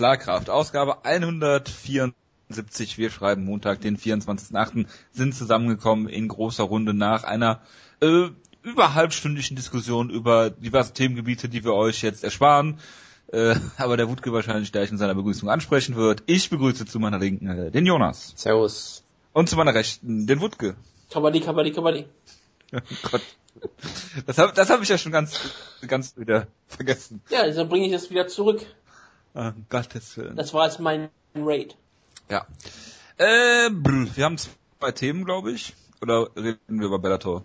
Schlagkraft. Ausgabe 174. Wir schreiben Montag, den 24.8. sind zusammengekommen in großer Runde nach einer äh, über halbstündlichen Diskussion über diverse Themengebiete, die wir euch jetzt ersparen. Äh, aber der Wutke wahrscheinlich gleich in seiner Begrüßung ansprechen wird. Ich begrüße zu meiner Linken äh, den Jonas. Servus. Und zu meiner Rechten den Wutke. Kabaddi, Kabaddi, Kabaddi. Oh Gott. Das habe das hab ich ja schon ganz, ganz wieder vergessen. Ja, also bringe ich das wieder zurück. Ah, Gottes Willen. Das war jetzt mein Raid. Ja. Äh, brr, wir haben zwei Themen, glaube ich. Oder reden wir über Bellator?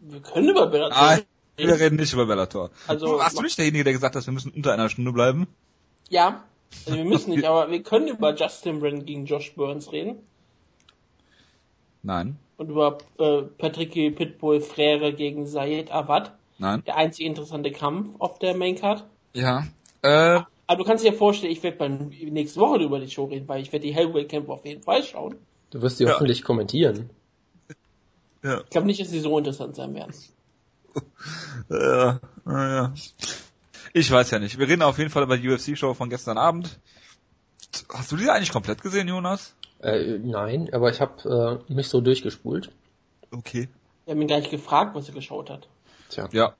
Wir können über Bellator Ah, wir reden. reden nicht über Bellator. Also- Warst du nicht derjenige, der gesagt hat, wir müssen unter einer Stunde bleiben? Ja, also wir müssen nicht, aber wir können über Justin Brand gegen Josh Burns reden. Nein. Und über äh, Patrick Pitbull Frere gegen Sayed Awad. Nein. Der einzige interessante Kampf auf der Maincard. Ja. Äh, Aber du kannst dir vorstellen, ich werde beim nächste Woche über die Show reden, weil ich werde die Hellway Camp auf jeden Fall schauen. Du wirst die Ja. hoffentlich kommentieren. ja. Ich glaube nicht, dass sie so interessant sein werden. Äh, naja. Ich weiß ja nicht. Wir reden auf jeden Fall über die UFC-Show von gestern Abend. Hast du die eigentlich komplett gesehen, Jonas? Äh, nein, aber ich habe äh, mich so durchgespult. Okay. Wir haben ihn gleich gefragt, was er geschaut hat. Tja, Ja.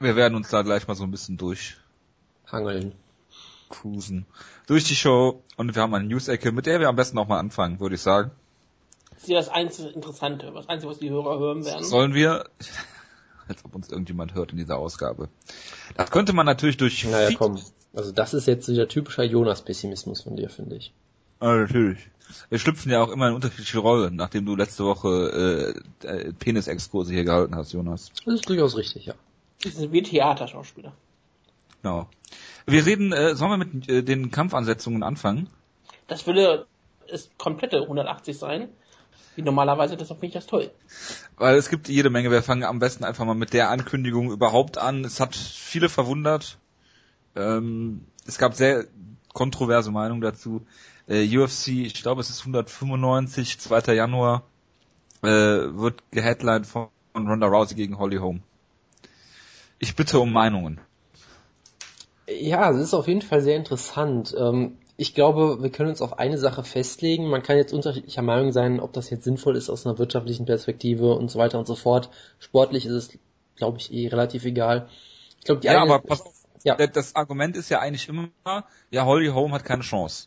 Wir werden uns da gleich mal so ein bisschen durchcruisen. hangeln. Durch die Show und wir haben eine News-Ecke, mit der wir am besten auch mal anfangen, würde ich sagen. Das ist ja das einzige Interessante, das einzige, was die Hörer hören werden. Sollen wir, als ob uns irgendjemand hört in dieser Ausgabe. Das könnte man natürlich durch Naja, Feed- komm. Also das ist jetzt wieder typischer Jonas-Pessimismus von dir, finde ich. Ah, natürlich. Wir schlüpfen ja auch immer in unterschiedliche Rollen, nachdem du letzte Woche äh, äh, Penis-Exkurse hier gehalten hast, Jonas. Das ist durchaus richtig, ja. Das sind wie Theaterschauspieler. Genau. Wir reden, äh, sollen wir mit äh, den Kampfansetzungen anfangen? Das würde es komplette 180 sein. Wie normalerweise, deshalb finde ich das toll. Weil es gibt jede Menge. Wir fangen am besten einfach mal mit der Ankündigung überhaupt an. Es hat viele verwundert. Ähm, es gab sehr kontroverse Meinungen dazu. Äh, UFC, ich glaube es ist 195, 2. Januar, äh, wird geheadlined von Ronda Rousey gegen Holly Holm. Ich bitte um Meinungen. Ja, es ist auf jeden Fall sehr interessant. Ähm, ich glaube, wir können uns auf eine Sache festlegen. Man kann jetzt unterschiedlicher Meinung sein, ob das jetzt sinnvoll ist aus einer wirtschaftlichen Perspektive und so weiter und so fort. Sportlich ist es, glaube ich, eh relativ egal. Ich glaube, die Ja, eine, aber pass auf, Ja. das- Argument ist ja eigentlich immer, ja, Holly Holm hat keine Chance.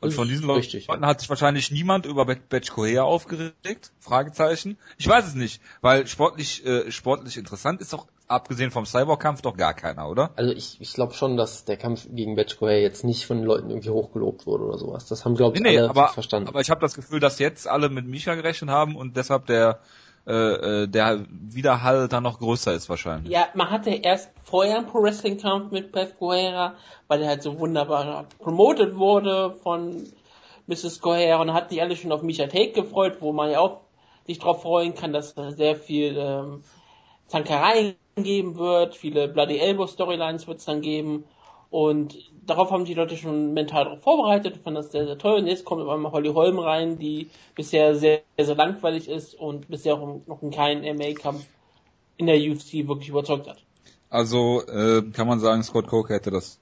Und Das von diesen Leuten richtig, ja. hat sich wahrscheinlich niemand über Betch Correa aufgeregt? Fragezeichen. Ich weiß es nicht, weil sportlich, äh, sportlich interessant ist doch, abgesehen vom Cyborg-Kampf, doch gar keiner, oder? Also ich, ich glaube schon, dass der Kampf gegen Betchko jetzt nicht von den Leuten irgendwie hochgelobt wurde oder sowas. Das haben, glaube ich, Nee, nee, alle aber, verstanden. aber ich habe das Gefühl, dass jetzt alle mit Misha gerechnet haben und deshalb der, äh, äh, der Widerhall dann noch größer ist wahrscheinlich. Ja, man hatte erst vorher einen Pro-Wrestling-Kampf mit Beth Guerra, weil der halt so wunderbar promoted wurde von Mrs. Guerra und hat die alle schon auf Misha Take gefreut, wo man ja auch sich drauf freuen kann, dass da sehr viel ähm, Zankereien geben wird, viele Bloody Elbow Storylines wird es dann geben und darauf haben die Leute schon mental darauf vorbereitet, fanden das sehr, sehr toll und jetzt kommt auf einmal Holly Holm rein, die bisher sehr, sehr langweilig ist und bisher auch noch in keinen MMA-Kampf in der UFC wirklich überzeugt hat. Also äh, kann man sagen, Scott Coker hätte das.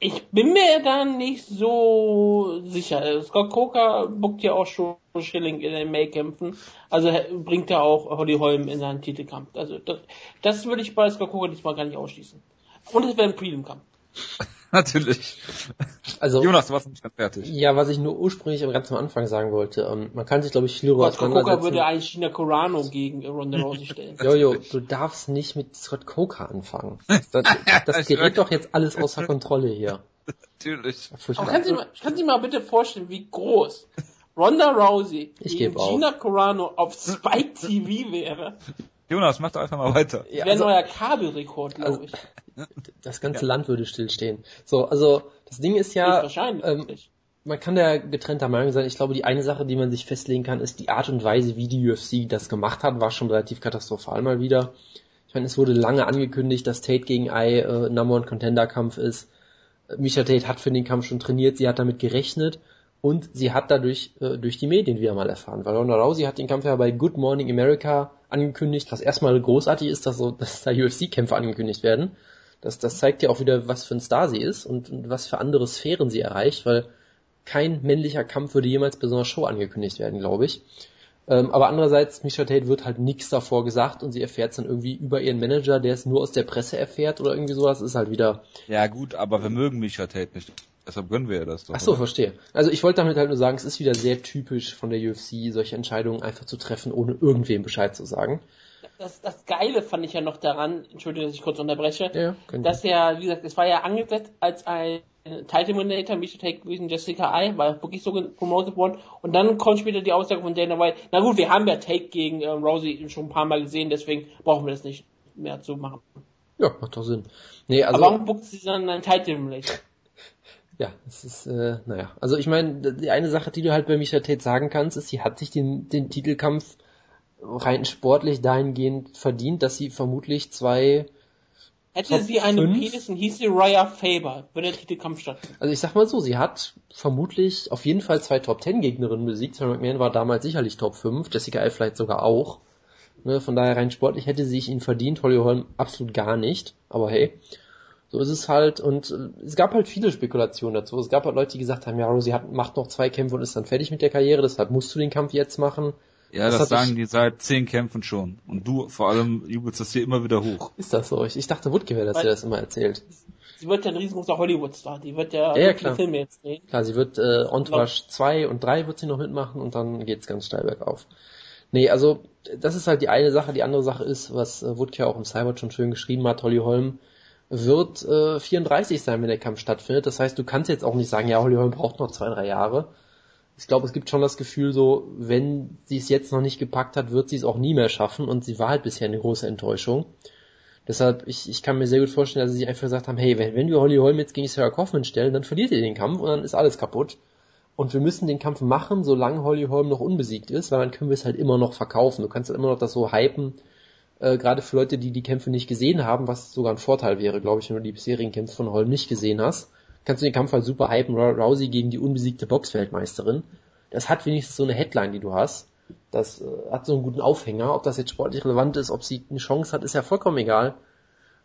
Ich bin mir da nicht so sicher. Scott Coker buckt ja auch schon Schilling in den May-Kämpfen. Also er bringt ja auch Holly Holm in seinen Titelkampf. Also das, das würde ich bei Scott Coker diesmal gar nicht ausschließen. Und es wäre ein Prelim-Kampf. Natürlich. Also, Jonas, du warst noch nicht ganz fertig. ja, was ich nur ursprünglich ganz am Anfang sagen wollte, ähm, man kann sich, glaube ich, viel darüber Scott Coker würde eigentlich China Corano gegen Ronda Rousey stellen. Jojo, du darfst nicht mit Scott Coker anfangen. Das, das gerät doch jetzt alles außer Kontrolle hier. Natürlich. Aber kann Sie, mal, kann Sie mal bitte vorstellen, wie groß Ronda Rousey Ich gegen. Gina Carano auf Spike TV wäre? Jonas, mach doch einfach mal weiter. Ja, Wäre also, neuer Kabelrekord, glaube also- ich. das ganze Land würde stillstehen. So, also das Ding ist ja, wahrscheinlich. ähm, man kann da getrennter Meinung sein. Ich glaube, die eine Sache, die man sich festlegen kann, ist die Art und Weise, wie die UFC das gemacht hat, war schon relativ katastrophal mal wieder. Ich meine, es wurde lange angekündigt, dass Tate gegen Ai äh, Number One Contender Kampf ist. Misha Tate hat für den Kampf schon trainiert, sie hat damit gerechnet und sie hat dadurch äh, durch die Medien wieder mal erfahren, weil Ronda Rousey hat den Kampf ja bei Good Morning America angekündigt, was erstmal großartig ist, dass so, dass da UFC-Kämpfe angekündigt werden. Das, das zeigt ja auch wieder, was für ein Star sie ist und, und was für andere Sphären sie erreicht, weil kein männlicher Kampf würde jemals bei so einer Show angekündigt werden, glaube ich. Ähm, aber andererseits, Misha Tate wird halt nichts davor gesagt und sie erfährt es dann irgendwie über ihren Manager, der es nur aus der Presse erfährt oder irgendwie sowas, ist halt wieder. Ja gut, aber wir mögen Misha Tate nicht. Deshalb gönnen wir ja das doch. Ach so, oder? verstehe. Also ich wollte damit halt nur sagen, es ist wieder sehr typisch von der UFC, solche Entscheidungen einfach zu treffen, ohne irgendwem Bescheid zu sagen. Das, das Geile fand ich ja noch daran, entschuldige, dass ich kurz unterbreche, ja, dass ja, wie gesagt, es war ja angesetzt als ein Title Eliminator, Misha Tate gewesen, Jessica I, war wirklich so promoted worden. Und dann kommt später die Aussage von Dana White, na gut, wir haben ja Take gegen äh, Rosie schon ein paar Mal gesehen, deswegen brauchen wir das nicht mehr zu machen. Ja, macht doch Sinn. Nee, also, Aber warum buckt sie dann ein Title Eliminator? Ja, es ist, äh, naja. Also ich meine, die eine Sache, die du halt bei Misha Tate sagen kannst, ist, sie hat sich den, den Titelkampf rein sportlich dahingehend verdient, dass sie vermutlich zwei Hätte Top sie einen Penis und hieß sie Raya Faber, würde der Titelkampf stattfinden. Also ich sag mal so, sie hat vermutlich auf jeden Fall zwei Top 10 Gegnerinnen besiegt. Sarah McMahon war damals sicherlich Top 5, Jessica L vielleicht sogar auch. Ne, von daher rein sportlich hätte sie sich ihn verdient, Holly Holm absolut gar nicht. Aber hey, so ist es halt. Und äh, es gab halt viele Spekulationen dazu. Es gab halt Leute, die gesagt haben, ja, Rosie hat, macht noch zwei Kämpfe und ist dann fertig mit der Karriere, deshalb musst du den Kampf jetzt machen. Ja, das, das sagen die seit zehn Kämpfen schon. Und du vor allem jubelst das hier immer wieder hoch. Ist das so? Ich, ich dachte, Woodke wäre das, der das immer erzählt. Sie wird ja ein riesengroßer Hollywood-Star. Die wird ja, ja, ja klar. Filme jetzt drehen. Klar, sie wird äh, Entourage 2 und 3 wird sie noch mitmachen und dann geht's ganz steil bergauf. Nee, also das ist halt die eine Sache. Die andere Sache ist, was äh, Woodke auch im Cyber schon schön geschrieben hat, Holly Holm wird äh, 34 sein, wenn der Kampf stattfindet. Das heißt, du kannst jetzt auch nicht sagen, ja, Holly Holm braucht noch zwei, drei Jahre ich glaube, es gibt schon das Gefühl so, wenn sie es jetzt noch nicht gepackt hat, wird sie es auch nie mehr schaffen und sie war halt bisher eine große Enttäuschung. Deshalb, ich, ich kann mir sehr gut vorstellen, dass sie sich einfach gesagt haben, hey, wenn, wenn wir Holly Holm jetzt gegen Sarah Kaufman stellen, dann verliert ihr den Kampf und dann ist alles kaputt. Und wir müssen den Kampf machen, solange Holly Holm noch unbesiegt ist, weil dann können wir es halt immer noch verkaufen. Du kannst halt immer noch das so hypen, äh, gerade für Leute, die die Kämpfe nicht gesehen haben, was sogar ein Vorteil wäre, glaube ich, wenn du die bisherigen Kämpfe von Holm nicht gesehen hast kannst du den Kampf halt super hypen, Rousey gegen die unbesiegte Boxweltmeisterin. Das hat wenigstens so eine Headline, die du hast. Das äh, hat so einen guten Aufhänger. Ob das jetzt sportlich relevant ist, ob sie eine Chance hat, ist ja vollkommen egal.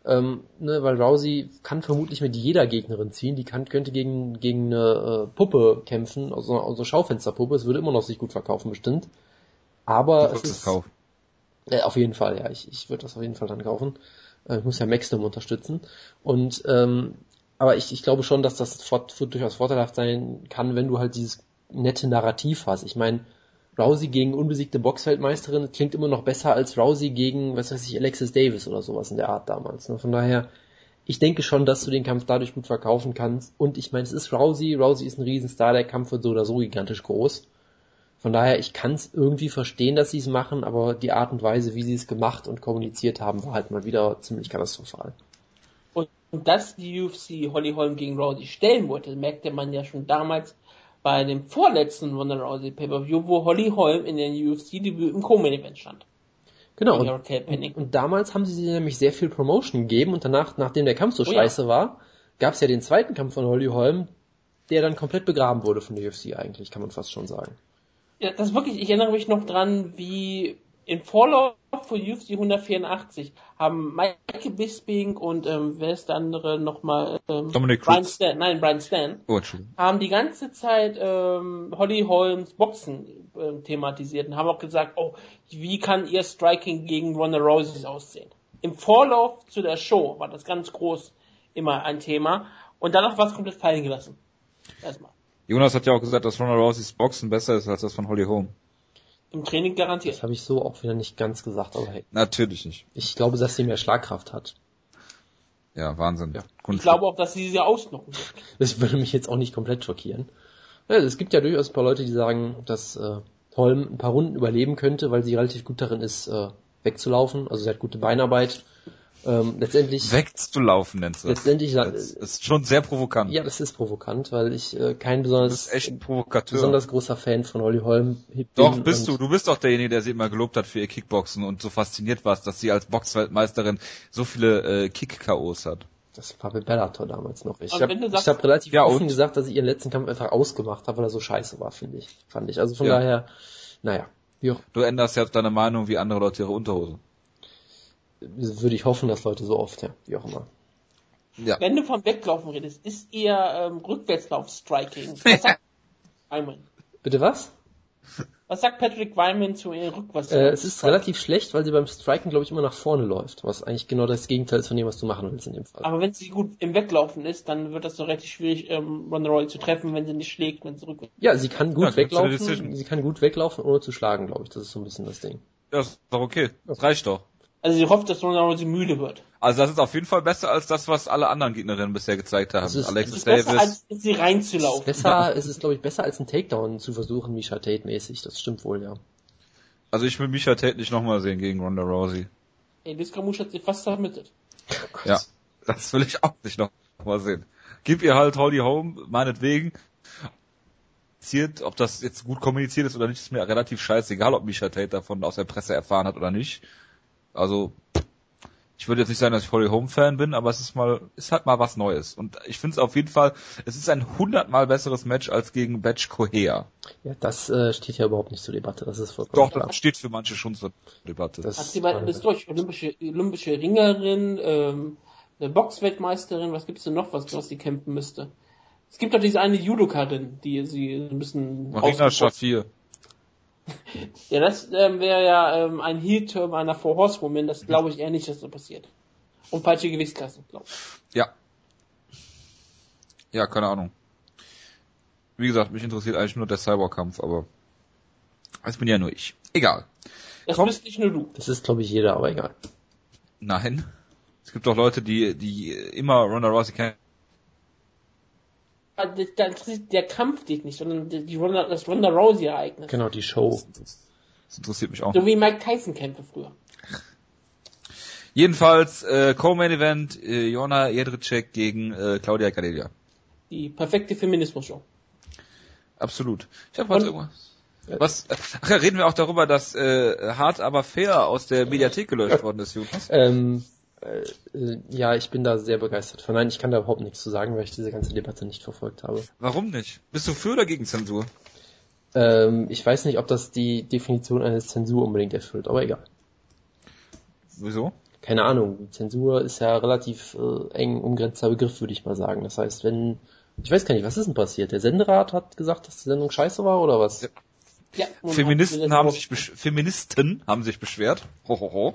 Ähm, ne, weil Rousey kann vermutlich mit jeder Gegnerin ziehen. Die kann, könnte gegen, gegen eine äh, Puppe kämpfen, also, also Schaufensterpuppe. Es würde immer noch sich gut verkaufen, bestimmt. Aber es ist, kaufen. Äh, auf jeden Fall, ja. Ich, ich würde das auf jeden Fall dann kaufen. Äh, ich muss ja Maximum unterstützen. Und ähm, aber ich, ich glaube schon, dass das fort, durchaus vorteilhaft sein kann, wenn du halt dieses nette Narrativ hast. Ich meine, Rousey gegen unbesiegte Boxfeldmeisterin klingt immer noch besser als Rousey gegen, was weiß ich, Alexis Davis oder sowas in der Art damals. Ne? Von daher, ich denke schon, dass du den Kampf dadurch gut verkaufen kannst. Und ich meine, es ist Rousey, Rousey ist ein Riesenstar, der Kampf wird so oder so gigantisch groß. Von daher, ich kann es irgendwie verstehen, dass sie es machen, aber die Art und Weise, wie sie es gemacht und kommuniziert haben, war halt mal wieder ziemlich katastrophal. Und dass die UFC Holly Holm gegen Rousey stellen wollte, merkte man ja schon damals bei dem vorletzten Ronda Rousey Pay-Per-View, wo Holly Holm in den UFC-Debüt im Co-Main-Event stand. Genau. Und, und, damals haben sie sich nämlich sehr viel Promotion gegeben und danach, nachdem der Kampf so oh, scheiße ja. war, gab es ja den zweiten Kampf von Holly Holm, der dann komplett begraben wurde von der UFC eigentlich, kann man fast schon sagen. Ja, das wirklich, ich erinnere mich noch dran, wie in Vorlauf für UFC 184 haben Michael Bisping und ähm, wer ist der andere nochmal? Ähm, Dominic Brian Stan, nein, Brian Stan, oh, haben die ganze Zeit ähm, Holly Holmes Boxen äh, thematisiert und haben auch gesagt, oh, wie kann ihr Striking gegen Ronda Rousey aussehen? Im Vorlauf zu der Show war das ganz groß immer ein Thema und danach war es komplett fallen gelassen. Erstmal. Jonas hat ja auch gesagt, dass Ronda Rouseys Boxen besser ist als das von Holly Holm. Im Training garantiert. Das habe ich so auch wieder nicht ganz gesagt, aber hey. Natürlich nicht. Ich glaube, dass sie mehr Schlagkraft hat. Ja, Wahnsinn. Ja. Ich glaube auch, dass sie sie ausnocken. Das würde mich jetzt auch nicht komplett schockieren. Ja, es gibt ja durchaus ein paar Leute, die sagen, dass äh, Holm ein paar Runden überleben könnte, weil sie relativ gut darin ist, äh, wegzulaufen. Also sie hat gute Beinarbeit ähm, letztendlich wegzulaufen nennst du das. Letztendlich das ist schon sehr provokant. Ja, das ist provokant, weil ich äh, kein besonders echt Provokateur. besonders großer Fan von Holly Holm bin. Doch bist du, du bist doch derjenige, der sie immer gelobt hat für ihr Kickboxen und so fasziniert warst, dass sie als Boxweltmeisterin so viele äh, Kick-KOs hat. Das war bei Bellator damals noch. Ich habe hab relativ ja, offen gesagt, dass ich ihren letzten Kampf einfach ausgemacht habe, weil er so scheiße war, finde ich. Fand ich. Also von ja. daher, naja. Du änderst ja deine Meinung wie andere Leute ihre Unterhose würde ich hoffen, dass Leute so oft, ja, wie auch immer. Ja. Wenn du vom Weglaufen redest, ist eher ähm, Rückwärtslauf-Striking. Was sagt Wyman? Bitte was? Was sagt Patrick Wyman zu ihrem Rückwärtslauf? Äh, es ist relativ schlecht, weil sie beim Striken, glaube ich, immer nach vorne läuft, was eigentlich genau das Gegenteil ist von dem, was du machen willst in dem Fall. Aber wenn sie gut im Weglaufen ist, dann wird das doch relativ schwierig, ähm, Ronda Rousey zu treffen, wenn sie nicht schlägt, wenn sie rückwärts. Ja, sie kann gut Ja, weglaufen, sie kann gut weglaufen, ohne zu schlagen, glaube ich. Das ist so ein bisschen das Ding. Ja, ist doch okay. Das reicht doch. Also sie hofft, dass Ronda Rousey müde wird. Also das ist auf jeden Fall besser als das, was alle anderen Gegnerinnen bisher gezeigt haben. Ist- Es Alexis ist besser, Davis. als in sie reinzulaufen. Besser ist es, glaube ich, besser als einen Takedown zu versuchen, Misha Tate mäßig. Das stimmt wohl, ja. Also ich will Misha Tate nicht nochmal sehen gegen Ronda Rousey. Ey, Diskamusch hat sie fast submitted. Ja, das will ich auch nicht nochmal sehen. Gib ihr halt Holly Home, meinetwegen. Ob das jetzt gut kommuniziert ist oder nicht, ist mir relativ scheißegal, ob Misha Tate davon aus der Presse erfahren hat oder nicht. Also, ich würde jetzt nicht sagen, dass ich Holly Home Fan bin, aber es ist mal, ist halt mal was Neues. Und ich finde es auf jeden Fall, es ist ein hundertmal besseres Match als gegen Batch Cohea. Ja, das äh, steht ja überhaupt nicht zur Debatte. Das ist vollkommen Doch, klar. das steht für manche schon zur Debatte. Das- Hat sie mal alles durch. Olympische, olympische Ringerin, ähm, eine Boxweltmeisterin, was gibt's denn noch, was, was sie kämpfen müsste? Es gibt doch diese eine Judokarin, die sie ein bisschen Marina Shafir. Ja, das ähm, wäre ja ähm, ein Heel-Term einer Four Horsewoman, das glaube ich eher nicht, dass so passiert. Und falsche Gewichtsklasse, glaube ich. Ja. Ja, keine Ahnung. Wie gesagt, mich interessiert eigentlich nur der Cyborg-Kampf, aber das bin ja nur ich. Egal. Das Komm. bist nicht nur du. Das ist, glaube ich, jeder, aber egal. Nein. Es gibt doch Leute, die, die immer Ronda Rousey kennen. Ah, Der, der, der Kampf dich nicht, sondern die, die Ronda, das Ronda Rousey-Ereignis. Genau, die Show. Das interessiert mich auch. So wie Mike Tyson-Kämpfe früher. Jedenfalls, äh, Co-Main Event, äh, Jona Jedrzejczyk gegen äh, Claudia Gadelia. Die perfekte Feminismus-Show. Absolut. Ich habe heute irgendwas. Was? Ach ja, reden wir auch darüber, dass äh, hart aber fair aus der Mediathek gelöscht worden ist, Jonas. Ähm, äh, äh, ja, ich bin da sehr begeistert von. Nein, ich kann da überhaupt nichts zu sagen, weil ich diese ganze Debatte nicht verfolgt habe. Warum nicht? Bist du für oder gegen Zensur? Ähm, ich weiß nicht, ob das die Definition eines Zensur unbedingt erfüllt, aber egal. Wieso? Keine Ahnung. Zensur ist ja relativ äh, eng umgrenzter Begriff, würde ich mal sagen. Das heißt, wenn ich weiß gar nicht, was ist denn passiert? Der Senderat hat gesagt, dass die Sendung scheiße war oder was? Ja. Feministen haben sich Feministen haben sich beschwert. Ho, ho, ho.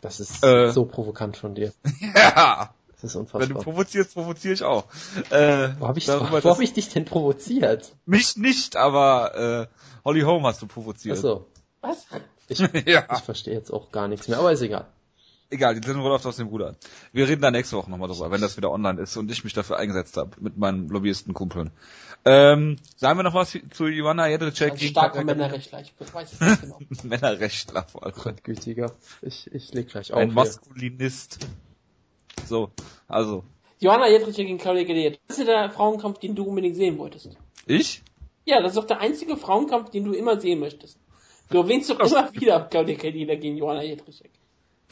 Das ist Äh. so provokant von dir. Ja, Das ist wenn du unfassbar. provozierst, provoziere ich auch. Äh, Wo habe ich, darüber, wo hab ich dich denn provoziert? mich nicht, aber äh, Holly Holm hast du provoziert. Achso, Was? ich, Ja, ich verstehe jetzt auch gar nichts mehr, aber ist egal. Egal, die Sendung läuft aus dem Ruder. Wir reden da nächste Woche nochmal drüber, wenn das wieder online ist und ich mich dafür eingesetzt habe mit meinen Lobbyisten-Kumpeln. Ähm, sagen wir noch was zu Joanna Jedrzejczyk Ein gegen starker Claudia Männerrechtler, ich weiß es nicht genau. Männerrechtler vor allem. Gottgütiger. Ich, ich leg gleich auf. Ein hier. Maskulinist. So, also. Johanna Jedrzejczyk gegen Claudia Gadelha. Das ist der Frauenkampf, den du unbedingt sehen wolltest. Ich? Ja, das ist doch der einzige Frauenkampf, den du immer sehen möchtest. Du erwähnst doch immer wieder Claudia Gadelha gegen Johanna Jedrzejczyk.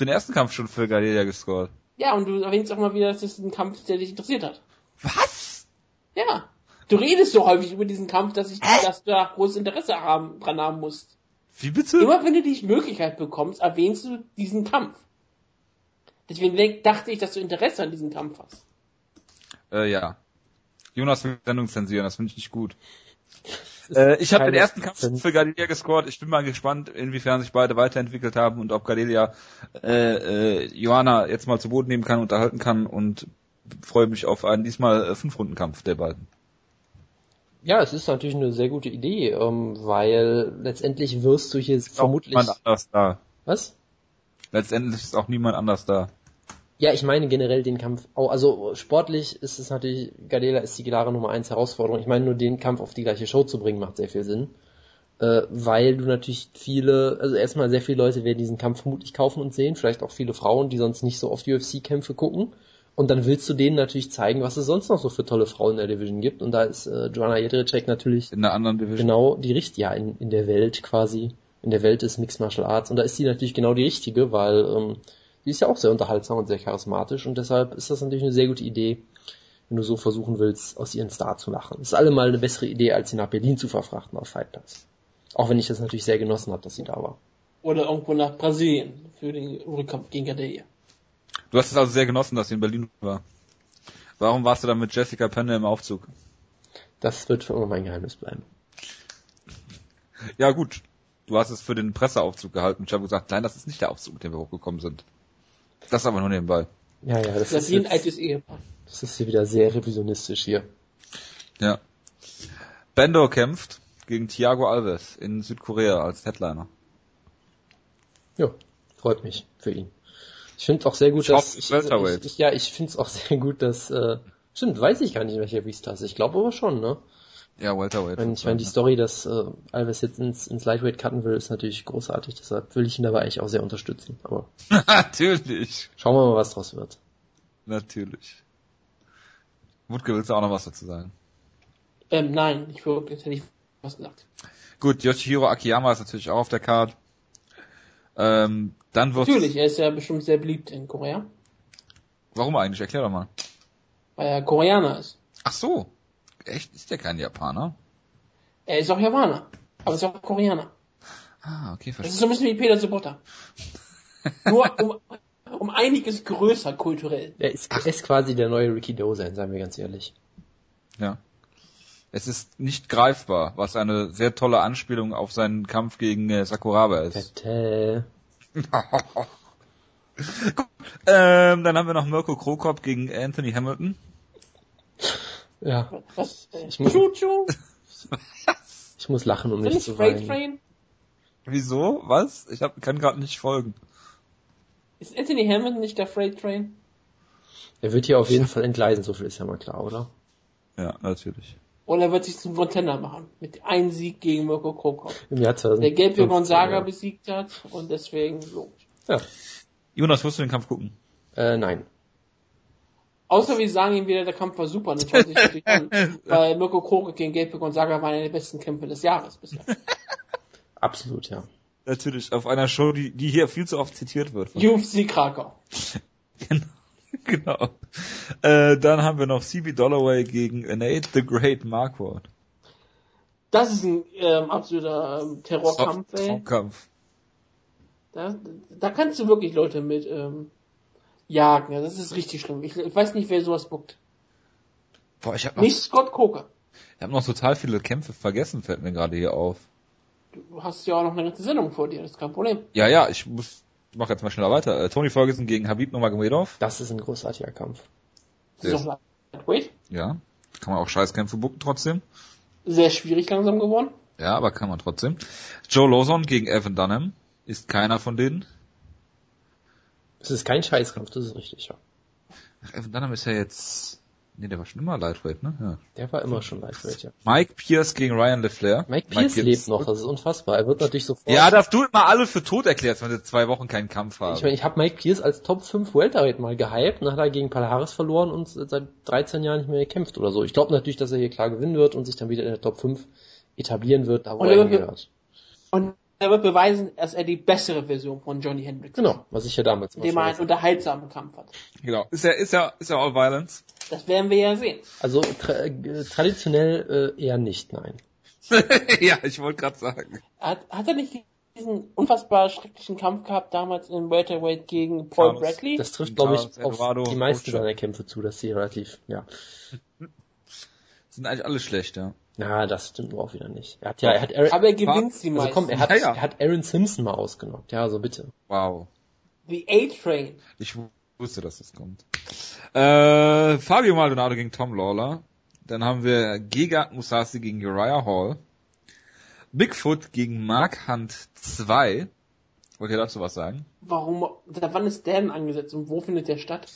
Den ersten Kampf schon für Gadelia gescored. Ja, und du erwähnst auch mal wieder, dass es ein Kampf ist, der dich interessiert hat. Was? Ja. Du redest so häufig über diesen Kampf, dass ich, dass du da großes Interesse haben, dran haben musst. Wie bitte? Immer wenn du die Möglichkeit bekommst, erwähnst du diesen Kampf. Deswegen dachte ich, dass du Interesse an diesem Kampf hast. Äh, ja. Jonas will Sendung zensieren, das finde ich nicht gut. Äh, ich habe den ersten Kampf für Gadelia gescored. Ich bin mal gespannt, inwiefern sich beide weiterentwickelt haben und ob Gadelia äh, äh, Johanna jetzt mal zu Boden nehmen kann, unterhalten kann und freue mich auf einen diesmal äh, Fünf-Runden-Kampf der beiden. Ja, es ist natürlich eine sehr gute Idee, ähm, weil letztendlich wirst du hier Ist auch vermutlich. niemand anders da. Was? Letztendlich ist auch niemand anders da. Ja, ich meine generell den Kampf, auch, also sportlich ist es natürlich, Gardela ist die klare Nummer eins Herausforderung. Ich meine nur den Kampf auf die gleiche Show zu bringen macht sehr viel Sinn. Äh, weil du natürlich viele, also erstmal sehr viele Leute werden diesen Kampf vermutlich kaufen und sehen, vielleicht auch viele Frauen, die sonst nicht so oft UFC-Kämpfe gucken. Und dann willst du denen natürlich zeigen, was es sonst noch so für tolle Frauen in der Division gibt. Und da ist äh, Joanna Jedrzejczyk natürlich In der anderen Division. genau die richtige, ja, in, in der Welt quasi, in der Welt des Mixed Martial Arts. Und da ist sie natürlich genau die richtige, weil ähm, die ist ja auch sehr unterhaltsam und sehr charismatisch und deshalb ist das natürlich eine sehr gute Idee, wenn du so versuchen willst, aus ihren Star zu machen. Das ist allemal eine bessere Idee, als sie nach Berlin zu verfrachten auf Fight Pass. Auch wenn ich das natürlich sehr genossen habe, dass sie da war. Oder irgendwo nach Brasilien für den Rückkampf gegen Gadelha. Du hast es also sehr genossen, dass sie in Berlin war. Warum warst du dann mit Jessica Penne im Aufzug? Das wird für immer mein Geheimnis bleiben. Ja gut, du hast es für den Presseaufzug gehalten. Ich habe gesagt, nein, das ist nicht der Aufzug, mit dem wir hochgekommen sind. Das aber nur nebenbei. Ja, ja, das, Das ist, ist wie ein altes Ehepaar. das ist hier wieder sehr revisionistisch hier. Ja. Bendo kämpft gegen Thiago Alves in Südkorea als Headliner. Ja, freut mich für ihn. Ich finde auch sehr gut, Top dass ich, Welterweight. ich, ja, ich finde es auch sehr gut, dass äh, stimmt, weiß ich gar nicht, welcher Beast ist. Ich glaube aber schon, ne? Ja, Welterweight. Ich meine, ich mein, die Story, dass äh, Alves jetzt ins, ins Lightweight cutten will, ist natürlich großartig. Deshalb will ich ihn dabei eigentlich auch sehr unterstützen. Aber Natürlich. schauen wir mal, was draus wird. Natürlich. Wutke, willst du auch noch was dazu sagen? Ähm, nein, ich würde jetzt hätte ich was gesagt. Gut, Yoshihiro Akiyama ist natürlich auch auf der Card. Ähm, dann wird Natürlich, er ist ja bestimmt sehr beliebt in Korea, Warum eigentlich? Erklär doch mal. weil er Koreaner ist. Ach so. Echt? Ist der kein Japaner? Er ist auch Japaner, aber ist auch Koreaner. Ah, okay, Das ist verstehe. so ein bisschen wie Peter Sobotta. Nur um, um einiges größer kulturell. Er ist, er ist quasi der neue Ricky Dozen, seien wir ganz ehrlich. Ja. Es ist nicht greifbar, was eine sehr tolle Anspielung auf seinen Kampf gegen äh, Sakuraba ist. Tete. Ähm, dann haben wir noch Mirko Krokop gegen Anthony Hamilton. Ja, Was? Äh, Ich muss- Choo-choo? ich muss lachen, um nicht ich zu Freight weinen. Train? Wieso? Was? Ich hab, kann gerade nicht folgen. Ist Anthony Hammond nicht der Freight Train? Er wird hier auf jeden Fall entgleisen, so viel ist ja mal klar, oder? Ja, natürlich. Oder er wird sich zum Contender machen. Mit einem Sieg gegen Mirko Krokop. Im Jahr 2015. Der Gelbe Gonzaga ja. besiegt hat und deswegen logisch. Ja. Jonas, wirst du den Kampf gucken? Äh, nein. Außer wir sagen ihm wieder, der Kampf war super, dann schaut sich natürlich an. Weil Mirko Krokop gegen Gelbe Gonzaga war einer der besten Kämpfe des Jahres bisher. Absolut, ja. Natürlich, auf einer Show, die, die hier viel zu oft zitiert wird. UFC Krakau. Genau. genau. Äh, dann haben wir noch CB Dollaway gegen Nate the Great Marquardt. Das ist ein ähm, absoluter ähm, Terrorkampf, ey. Kampf. Da, da kannst du wirklich Leute mit ähm, jagen. Ja, das ist richtig schlimm. Ich, ich weiß nicht, wer sowas buckt. Boah, ich habe noch, Nicht Scott Coker. ich hab noch total viele Kämpfe vergessen, fällt mir gerade hier auf. Du hast ja auch noch eine ganze Sendung vor dir, das ist kein Problem. Ja, ja, ich muss, mach jetzt mal schneller weiter. Äh, Tony Ferguson gegen Habib Nurmagomedov. Das ist ein großartiger Kampf. Das ist auch Lightweight. Ja, kann man auch Scheißkämpfe bucken trotzdem. Sehr schwierig langsam geworden. Ja, aber kann man trotzdem. Joe Lawson gegen Evan Dunham. Ist keiner von denen. Es ist kein Scheißkampf, das ist richtig, ja. Ach, Evan Dunham ist ja jetzt, nee, der war schon immer Lightweight, ne? Ja. Der war immer schon Lightweight, ja. Mike Pierce gegen Ryan LeFlair. Mike Pierce lebt noch, das ist unfassbar. Er wird natürlich sofort... Ja, dass du immer alle für tot erklärst, wenn sie zwei Wochen keinen Kampf haben. Ich meine, ich habe Mike Pierce als Top 5 Welterweight mal gehypt, dann hat er gegen Palhares verloren und seit 13 Jahren nicht mehr gekämpft oder so. Ich glaube natürlich, dass er hier klar gewinnen wird und sich dann wieder in der Top 5 etablieren wird, da wo Und er hingehört. Und er wird beweisen, dass er die bessere Version von Johnny Hendricks ist. Genau, was ich ja damals Indem er einen unterhaltsamen Kampf hat. genau. Ist ja, ist ja, ist ja All Violence. Das werden wir ja sehen. Also tra äh, traditionell äh, eher nicht, nein. ja, ich wollte gerade sagen. Hat, hat er nicht diesen unfassbar schrecklichen Kampf gehabt damals in Welterweight gegen Paul Carlos. Bradley? Das trifft, glaube ich, Carlos auf Eduardo die meisten seiner Kämpfe zu, dass sie relativ, ja. Sind eigentlich alle schlecht, ja. Na, das stimmt nur auch wieder nicht. Er hat ja, er hat Aaron, Aber er gewinnt sie also komm, er hat, Ja, ja. er hat Aaron Simpson mal ausgenockt. Ja, also bitte. Wow. The A-Train. Ich wusste, dass das kommt. Äh, Fabio Maldonado gegen Tom Lawler. Dann haben wir Giga Musasi gegen Uriah Hall. Bigfoot gegen Mark Hunt 2. Wollt ihr dazu was sagen? Warum, da wann ist der denn angesetzt und wo findet der statt?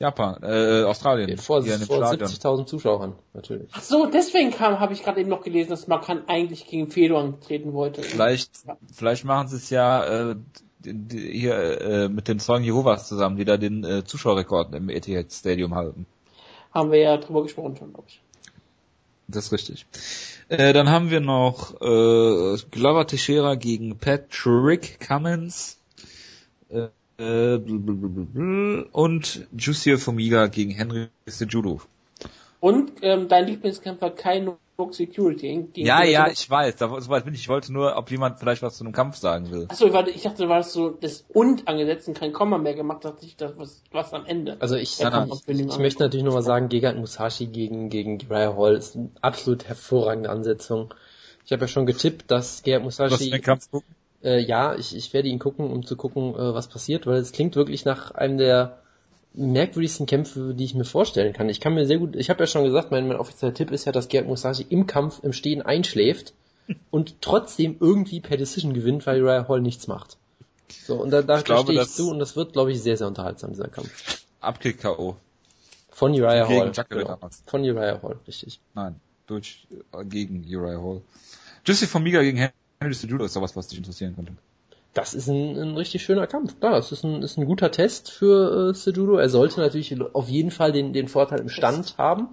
Japan, äh, Australien. Vor, Hier vor Stadion. 70.000 Zuschauern, natürlich. Ach so, deswegen kam, habe ich gerade eben noch gelesen, dass Markan eigentlich gegen Fedor antreten wollte. Vielleicht, vielleicht machen sie es ja äh, die, die, hier äh, mit den Zeugen Jehovas zusammen, die da den äh, Zuschauerrekord im Etihad Stadium halten. Haben wir ja drüber gesprochen schon, glaube ich. Das ist richtig. Äh, dann haben wir noch äh, Glover Teixeira gegen Patrick Cummins äh, äh, und Jussier Formiga gegen Henry Sejudo. Und ähm, dein Lieblingskämpfer Kai Rock Security. Gegen Ja, ja, ich weiß, da, soweit bin ich. Ich wollte nur, ob jemand vielleicht was zu einem Kampf sagen will. Achso, ich, ich dachte, du warst so das und angesetzt und kein Komma mehr gemacht, dachte ich, das was, was am Ende. Also ich, Ja, ich, komm, ich, möchte natürlich nochmal sagen, Gegard Musashi gegen, gegen Uriah Hall ist eine absolut hervorragende Ansetzung. Ich habe ja schon getippt, dass Gerhard Lass den Musashi, Kampf gucken. Äh, ja, ich, ich werde ihn gucken, um zu gucken, äh, was passiert, weil es klingt wirklich nach einem der merkwürdigsten Kämpfe, die ich mir vorstellen kann. Ich kann mir sehr gut, ich habe ja schon gesagt, mein, mein offizieller Tipp ist ja, dass Gerhard Musashi im Kampf im Stehen einschläft und trotzdem irgendwie per Decision gewinnt, weil Uriah Hall nichts macht. So, und da, da, Ich da glaube, stehe ich zu und das wird, glaube ich, sehr, sehr unterhaltsam, dieser Kampf. Abkick K.O. Von Uriah Gegen Hall. Genau. Von Uriah Hall, richtig. Nein, durch, äh, gegen Uriah Hall. Jesse Formiga gegen Henry Cejudo ist doch was, dich interessieren könnte. Das ist ein, ein richtig schöner Kampf. Klar, das ist ein, ist ein guter Test für äh, Sejudo. Er sollte natürlich auf jeden Fall den, den Vorteil im Stand haben.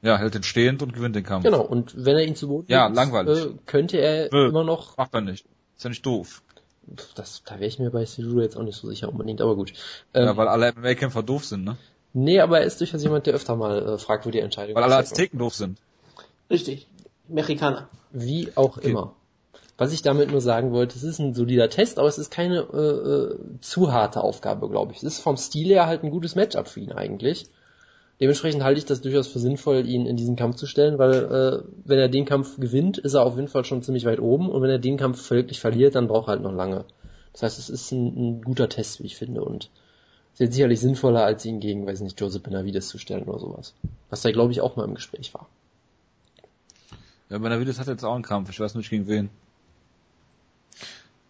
Ja, hält den stehend und gewinnt den Kampf. Genau, und wenn er ihn zu Boden Ja, legt, langweilig. Äh, könnte er Nö. immer noch, Macht er nicht. Ist ja nicht doof. das, da wäre ich mir bei Sejudo jetzt auch nicht so sicher unbedingt, aber gut. Ähm, ja, weil alle MMA-Kämpfer doof sind, ne? nee, aber er ist durchaus jemand, der öfter mal äh, fragwürdige Entscheidungen Weil alle. Azteken doof sind. Richtig. Mexikaner. Wie auch Okay. immer. Was ich damit nur sagen wollte, es ist ein solider Test, aber es ist keine äh, äh, zu harte Aufgabe, glaube ich. Es ist vom Stil her halt ein gutes Matchup für ihn eigentlich. Dementsprechend halte ich das durchaus für sinnvoll, ihn in diesen Kampf zu stellen, weil äh, wenn er den Kampf gewinnt, ist er auf jeden Fall schon ziemlich weit oben und wenn er den Kampf wirklich verliert, dann braucht er halt noch lange. Das heißt, es ist ein, ein guter Test, wie ich finde, und ist jetzt sicherlich sinnvoller, als ihn gegen, weiß nicht, Joseph Benavides zu stellen oder sowas. Was da, glaube ich, auch mal im Gespräch war. Ja, Benavides hat jetzt auch einen Kampf. Ich weiß nicht gegen wen.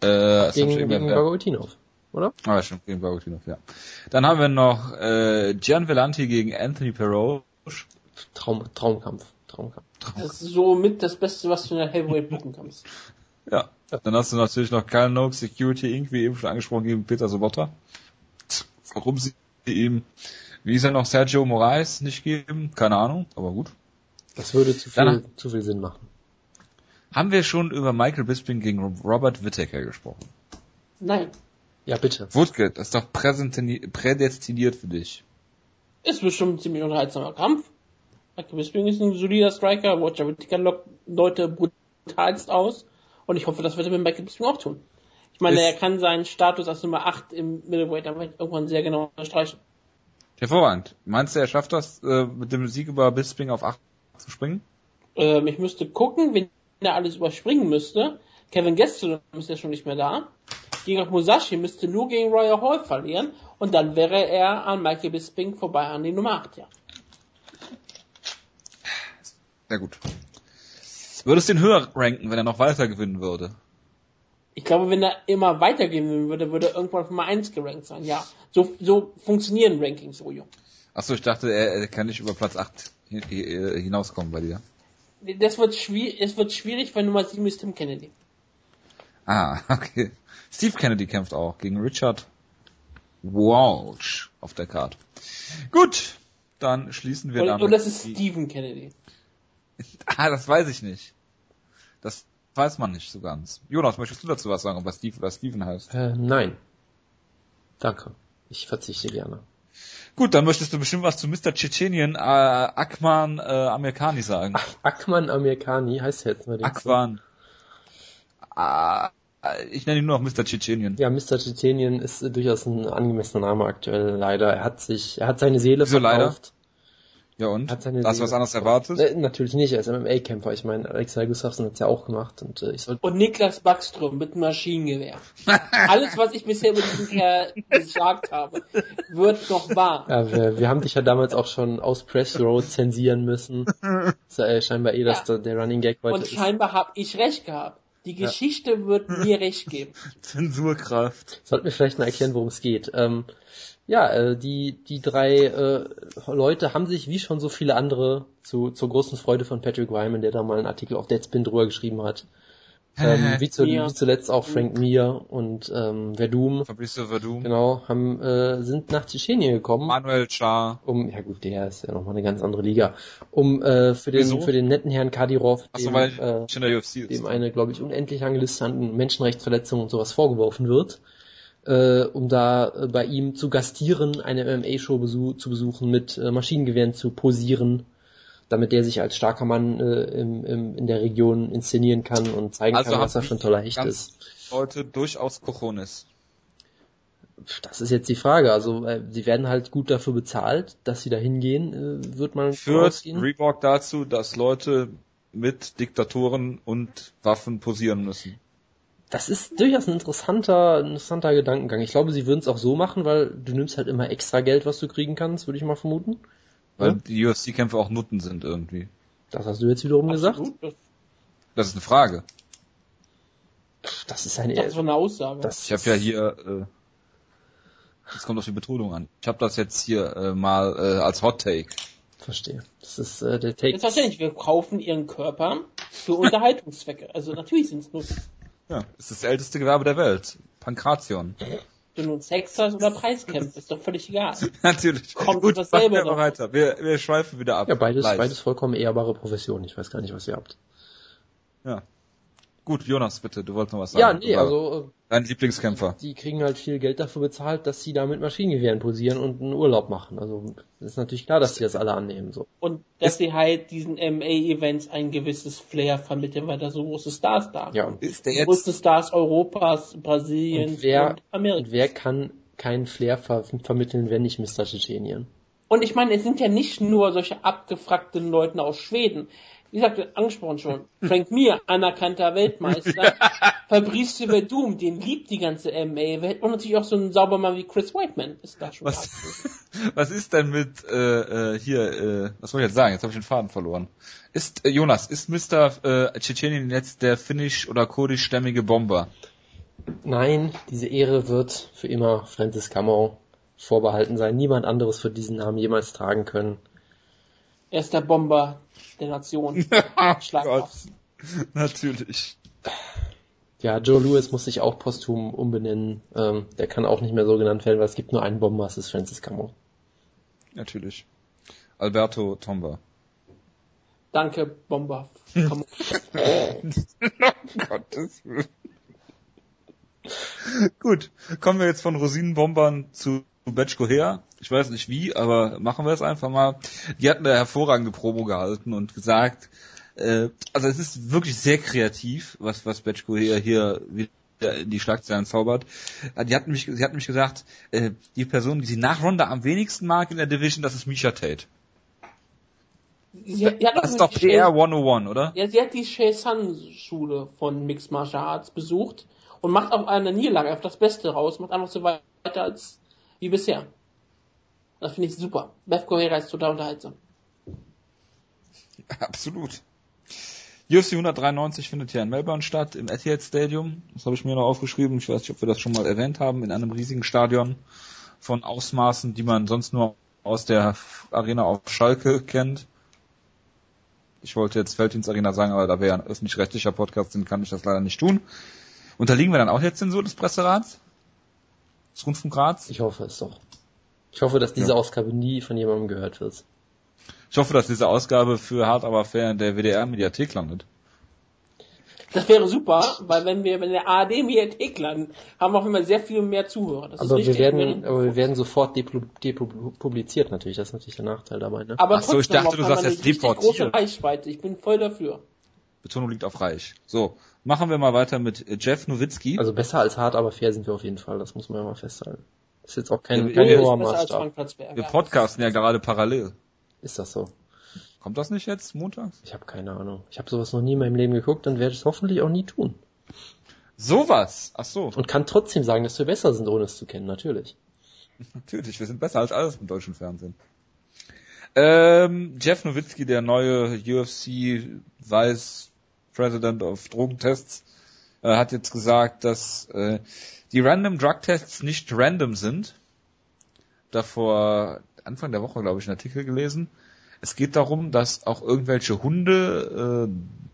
Äh, Gegen, gegen Bagotinov, oder? Ah, ja, stimmt, gegen Bagotinov, ja. Dann haben wir noch äh, Gian Vellanti gegen Anthony Perroche. Traum, Traumkampf. Traumkampf. Das ist so mit das Beste, was du in der Heavyweight buchen kannst. Ja. Dann hast du natürlich noch Kyle Noak, Security Inc., wie eben schon angesprochen, gegen Peter Sobotta. Warum sie ihm, wie ist er noch, Sergio Moraes nicht geben? Keine Ahnung, aber gut. Das würde zu viel, Dann- zu viel Sinn machen. Haben wir schon über Michael Bisping gegen Robert Whittaker gesprochen? Nein. Ja, bitte. Wutke, das ist doch prädestiniert für dich. Ist bestimmt ein ziemlich unterhaltsamer Kampf. Michael Bisping ist ein solider Striker, Roger Whittaker lockt Leute brutalst aus. Und ich hoffe, das wird er mit Michael Bisping auch tun. Ich meine, Ist- er kann seinen Status als Nummer 8 im Middleweight irgendwann sehr genau unterstreichen. Hervorragend. Meinst du, er schafft das, äh, mit dem Sieg über Bisping auf 8 zu springen? Ähm, ich müsste gucken, wenn er alles überspringen müsste. Kevin Gastelum ist ja schon nicht mehr da. Gegen Musashi müsste nur gegen Royal Hall verlieren und dann wäre er an Michael Bisping vorbei an die Nummer 8, ja. Sehr gut. Würdest du ihn höher ranken, wenn er noch weiter gewinnen würde? Ich glaube, wenn er immer weitergehen würde, würde er irgendwann auf Nummer 1 gerankt sein, ja. So, so funktionieren Rankings so, jung. Achso, ich dachte, er, er kann nicht über Platz 8 hi- hi- äh, hinauskommen bei dir. Das wird schwierig, es wird schwierig, weil Nummer 7 ist Tim Kennedy. Ah, okay. Steve Kennedy kämpft auch gegen Richard Walsh auf der Karte. Gut, dann schließen wir Und, damit. und das ist Stephen Kennedy. Ah, das weiß ich nicht. Das weiß man nicht so ganz. Jonas, möchtest du dazu was sagen, ob er Steve oder Steven heißt? Äh, nein. Danke. Ich verzichte gerne. Gut, dann möchtest du bestimmt was zu Mr. Tschetschenien, äh, Akman äh, Amerikani sagen. Akman Amerikani heißt er jetzt mal. Akwan. Ah, ich nenne ihn nur noch Mr. Tschetschenien. Ja, Mr. Tschetschenien ist äh, durchaus ein angemessener Name aktuell, leider. Er hat sich, er hat seine Seele Wieso leider? Ja und? Hat seine Hast du was anderes erwartet? Äh, natürlich nicht, er ist MMA-Kämpfer. Ich meine, Alexei Gustafsson hat's ja auch gemacht und äh, ich sollte Und Niklas Backström mit Maschinengewehr. Alles, was ich bisher über diesen Kerl gesagt habe, wird noch wahr. Ja, wir, wir haben dich ja damals auch schon aus Press Road zensieren müssen. Ja äh, scheinbar eh, dass Ja. der, Running Gag heute Und scheinbar habe ich recht gehabt. Die Geschichte wird mir recht geben. Zensurkraft. Sollten wir vielleicht mal erklären, worum es geht. Ähm, ja, äh, die, die drei äh, Leute haben sich, wie schon so viele andere, zu, zur großen Freude von Patrick Wyman, der da mal einen Artikel auf Deadspin drüber geschrieben hat, ähm, wie, zu, wie zuletzt auch Frank Mir und ähm, Verdum, Fabrice Verdum. genau, haben, äh, sind nach Tschetschenien gekommen. Manuel Char. um, ja gut, der ist ja nochmal eine ganz andere Liga, um äh, für den Wieso? für den netten Herrn Kadirov, dem, weil äh, dem eine, glaube ich, unendlich lange Liste an Menschenrechtsverletzungen und sowas vorgeworfen wird, äh, um da äh, bei ihm zu gastieren, eine MMA-Show besu zu besuchen, mit äh, Maschinengewehren zu posieren damit der sich als starker Mann äh, im, im, in der Region inszenieren kann und zeigen Also kann, was er für ein toller Hecht ist. Leute durchaus Cojones. Das ist jetzt die Frage. Also äh, sie werden halt gut dafür bezahlt, dass sie da hingehen, äh, wird man Führt. Reebok dazu, dass Leute mit Diktatoren und Waffen posieren müssen. Das ist durchaus ein interessanter, interessanter Gedankengang. Ich glaube, sie würden es auch so machen, weil du nimmst halt immer extra Geld, was du kriegen kannst, würde ich mal vermuten. Weil Ja. die UFC-Kämpfe auch Nutten sind irgendwie. Das hast du jetzt wiederum gesagt. Absolut, Das, Das ist eine Frage. Das ist eine, das ist eine Aussage. das Ich habe ja hier, äh, das kommt auf die Betonung an. Ich habe das jetzt hier äh, mal äh, als Hot Take. verstehe. Das ist äh, der Take. Selbstverständlich, wir kaufen ihren Körper für Unterhaltungszwecke. Also natürlich sind es nur, Ja, es ist das älteste Gewerbe der Welt. Pankration. du nun Sex hast oder Preiskämpfe, ist doch völlig egal. Natürlich. Kommt Gut, dasselbe wir weiter. Wir, wir schweifen wieder ab. Ja, beides, Leicht. beides vollkommen ehrbare Professionen. Ich weiß gar nicht, was ihr habt. Ja. Gut, Jonas, bitte, du wolltest noch was Ja, sagen. nee, Über also Dein Lieblingskämpfer. die kriegen halt viel Geld dafür bezahlt, dass sie da mit Maschinengewehren posieren und einen Urlaub machen. Also ist natürlich klar, dass die das alle annehmen. So. Und dass sie halt diesen MA-Events ein gewisses Flair vermitteln, weil da so große Stars da sind. Ja, und, Ist der Die größten Stars Europas, Brasiliens Und wer- und Amerikas. und wer kann keinen Flair ver vermitteln, wenn nicht Mr. Tschetschenien? Und ich meine, es sind ja nicht nur solche abgefragten Leute aus Schweden. Wie gesagt, angesprochen schon. Frank Mir, anerkannter Weltmeister. Fabrice Verdum, den liebt die ganze MA-Welt. Und natürlich auch so ein Saubermann wie Chris Whiteman ist da schon. Was, was ist denn mit äh, äh, hier, äh, was soll ich jetzt sagen? Jetzt habe ich den Faden verloren. Ist äh, Jonas, ist Mr. Äh, Tschetschenien jetzt der finnisch oder kurdischstämmige Bomber? Nein, diese Ehre wird für immer Francis Camon vorbehalten sein. Niemand anderes wird diesen Namen jemals tragen können. Er ist der Bomber der Nation. Schlagkraft. Natürlich. Ja, Joe Lewis muss sich auch posthum umbenennen. Ähm, der kann auch nicht mehr so genannt werden, weil es gibt nur einen Bomber, es ist Francis Camon. Natürlich. Alberto Tomba. Danke, Bomber. Komm. Gottes Willen. Gut, kommen wir jetzt von Rosinenbombern zu Betschko her. Ich weiß nicht wie, aber machen wir es einfach mal. Die hatten eine hervorragende Promo gehalten und gesagt, äh, also es ist wirklich sehr kreativ, was, was Betschko her hier wieder in die Schlagzeilen zaubert. Äh, Die hat nämlich, sie hat nämlich gesagt, äh, die Person, die sie nach Ronda am wenigsten mag in der Division, das ist Misha Tate. Sie, sie Das ist doch PR 101, oder? Ja, sie hat die Shea Sun Schule von Mixed Martial Arts besucht und macht auf einer Niederlage einfach das Beste raus, macht einfach so weiter als wie bisher. Das finde ich super. Beth Correa ist total unterhaltsam. Absolut. UFC 193 findet hier in Melbourne statt, im Etihad Stadium. Das habe ich mir noch aufgeschrieben. Ich weiß nicht, ob wir das schon mal erwähnt haben, in einem riesigen Stadion von Ausmaßen, die man sonst nur aus der Arena auf Schalke kennt. Ich wollte jetzt Felddienst Arena sagen, aber da wäre ein öffentlich-rechtlicher Podcast, den kann ich das leider nicht tun. Unterliegen wir dann auch jetzt Zensur des Presserats? Des Rundfunkrats? Ich hoffe es doch. Ich hoffe, dass diese Ja. Ausgabe nie von jemandem gehört wird. Ich hoffe, dass diese Ausgabe für Hart aber fair in der WDR-Mediathek landet. Das wäre super, weil wenn wir wenn der ARD Mediathek landen, haben wir auch immer sehr viel mehr Zuhörer. Das Aber ist wir werden, aber wir werden sofort depubliziert natürlich. Das ist natürlich der Nachteil dabei, ne? aber Ach so, ich dachte, du sagst jetzt deportiert. große Reichweite. Ich bin voll dafür. Betonung liegt auf Reich. So, machen wir mal weiter mit Jeff Nowitzki. Also besser als hart, aber fair sind wir auf jeden Fall. Das muss man ja mal festhalten. Ist jetzt auch kein, Ja, kein wir- hoher Maßstab. Wir podcasten ja gerade parallel. Ist das so? Kommt das nicht jetzt montags? Ich habe keine Ahnung. Ich habe sowas noch nie in meinem Leben geguckt und werde es hoffentlich auch nie tun. Sowas. Ach so, Und kann trotzdem sagen, dass wir besser sind, ohne es zu kennen, natürlich. natürlich. Wir sind besser als alles im deutschen Fernsehen. Ähm, Jeff Nowitzki, der neue UFC Vice President of Drogentests, äh, hat jetzt gesagt, dass äh, die Random Drug Tests nicht random sind. Davor Anfang der Woche, glaube ich, einen Artikel gelesen. Es geht darum, dass auch irgendwelche Hunde äh,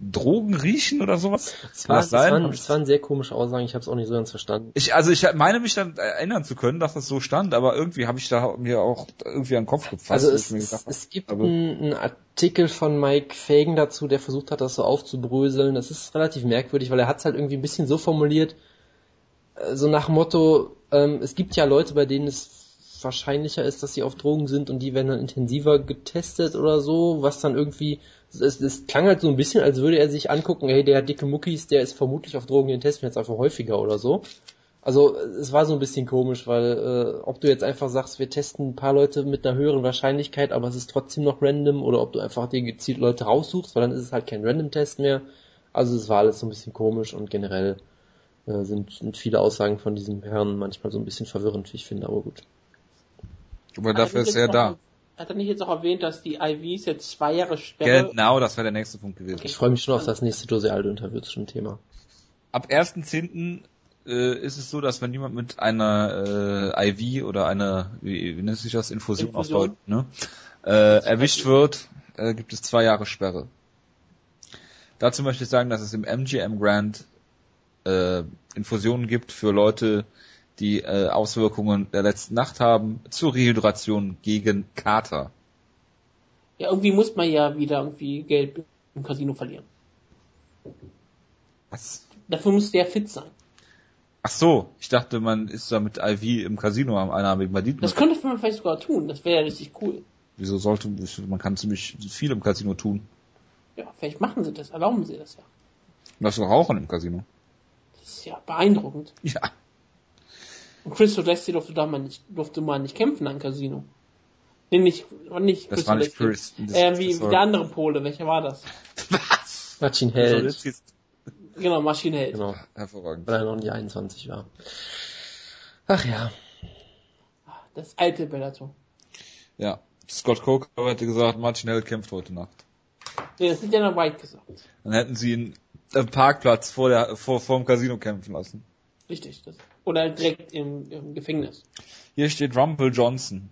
Drogen riechen oder sowas. Es Kann war, das es sein? waren, es waren sehr komische Aussagen, ich habe es auch nicht so ganz verstanden. Ich, also ich meine mich dann erinnern zu können, dass das so stand, aber irgendwie habe ich da mir auch irgendwie an den Kopf gefasst. Also es, gedacht es gibt einen, Artikel von Mike Fagan dazu, der versucht hat, das so aufzubröseln. Das ist relativ merkwürdig, weil er hat es halt irgendwie ein bisschen so formuliert, äh, so nach Motto, ähm, es gibt ja Leute, bei denen es wahrscheinlicher ist, dass sie auf Drogen sind und die werden dann intensiver getestet oder so, was dann irgendwie, es, es klang halt so ein bisschen, als würde er sich angucken, hey, der hat dicke Muckis, der ist vermutlich auf Drogen, den testen wir jetzt einfach häufiger oder so. Also es war so ein bisschen komisch, weil äh, ob du jetzt einfach sagst, wir testen ein paar Leute mit einer höheren Wahrscheinlichkeit, aber es ist trotzdem noch random, oder ob du einfach dir gezielt Leute raussuchst, weil dann ist es halt kein Random-Test mehr. Also es war alles so ein bisschen komisch und generell äh, sind, sind viele Aussagen von diesem Herrn manchmal so ein bisschen verwirrend, wie ich finde, aber gut. Aber dafür ist er da. Hat er nicht jetzt auch erwähnt, dass die IVs jetzt zwei Jahre Sperre... Genau, das wäre der nächste Punkt gewesen. Ich freue mich schon auf das nächste Dose Aldo-Interview zu dem Thema. Ab 1.10. Äh, ist es so, dass wenn jemand mit einer äh, IV oder einer, wie, wie nennt sich das, Infusion, Infusion. auf Deutsch, ne? äh, erwischt wird, äh, gibt es zwei Jahre Sperre. Dazu möchte ich sagen, dass es im MGM Grant äh, Infusionen gibt für Leute, die äh, Auswirkungen der letzten Nacht haben, zur Rehydration gegen Kater. Ja, irgendwie muss man ja wieder irgendwie Geld im Casino verlieren. Was? Dafür muss der fit sein. Ach so, ich dachte, man ist da mit IV im Casino am einarmigen Banditen. Das könnte man vielleicht sogar tun. Das wäre ja richtig cool. Wieso sollte, man kann ziemlich viel im Casino tun. Ja, vielleicht machen sie das, erlauben sie das ja. Lass rauchen im Casino. Das ist ja beeindruckend. Ja. Und Chris O'Desty durfte da mal nicht, durfte mal nicht kämpfen am Casino. Nee, nicht, war nicht Das war nicht. Chris. Das- äh, wie, das wie der andere Pole, welcher war das? Was? Martin Held, Genau, Maschinenheld. genau, hervorragend. weil er noch nicht 21 war. Ach ja, Das alte Bellator. Ja. Scott Coker hätte gesagt, Martin Held kämpft heute Nacht. Nee, das hat Dana White gesagt. Dann hätten sie ihn am Parkplatz vor der, vor, vor dem Casino kämpfen lassen. Richtig. Das. Oder direkt im, im Gefängnis. Hier steht Rumble Johnson.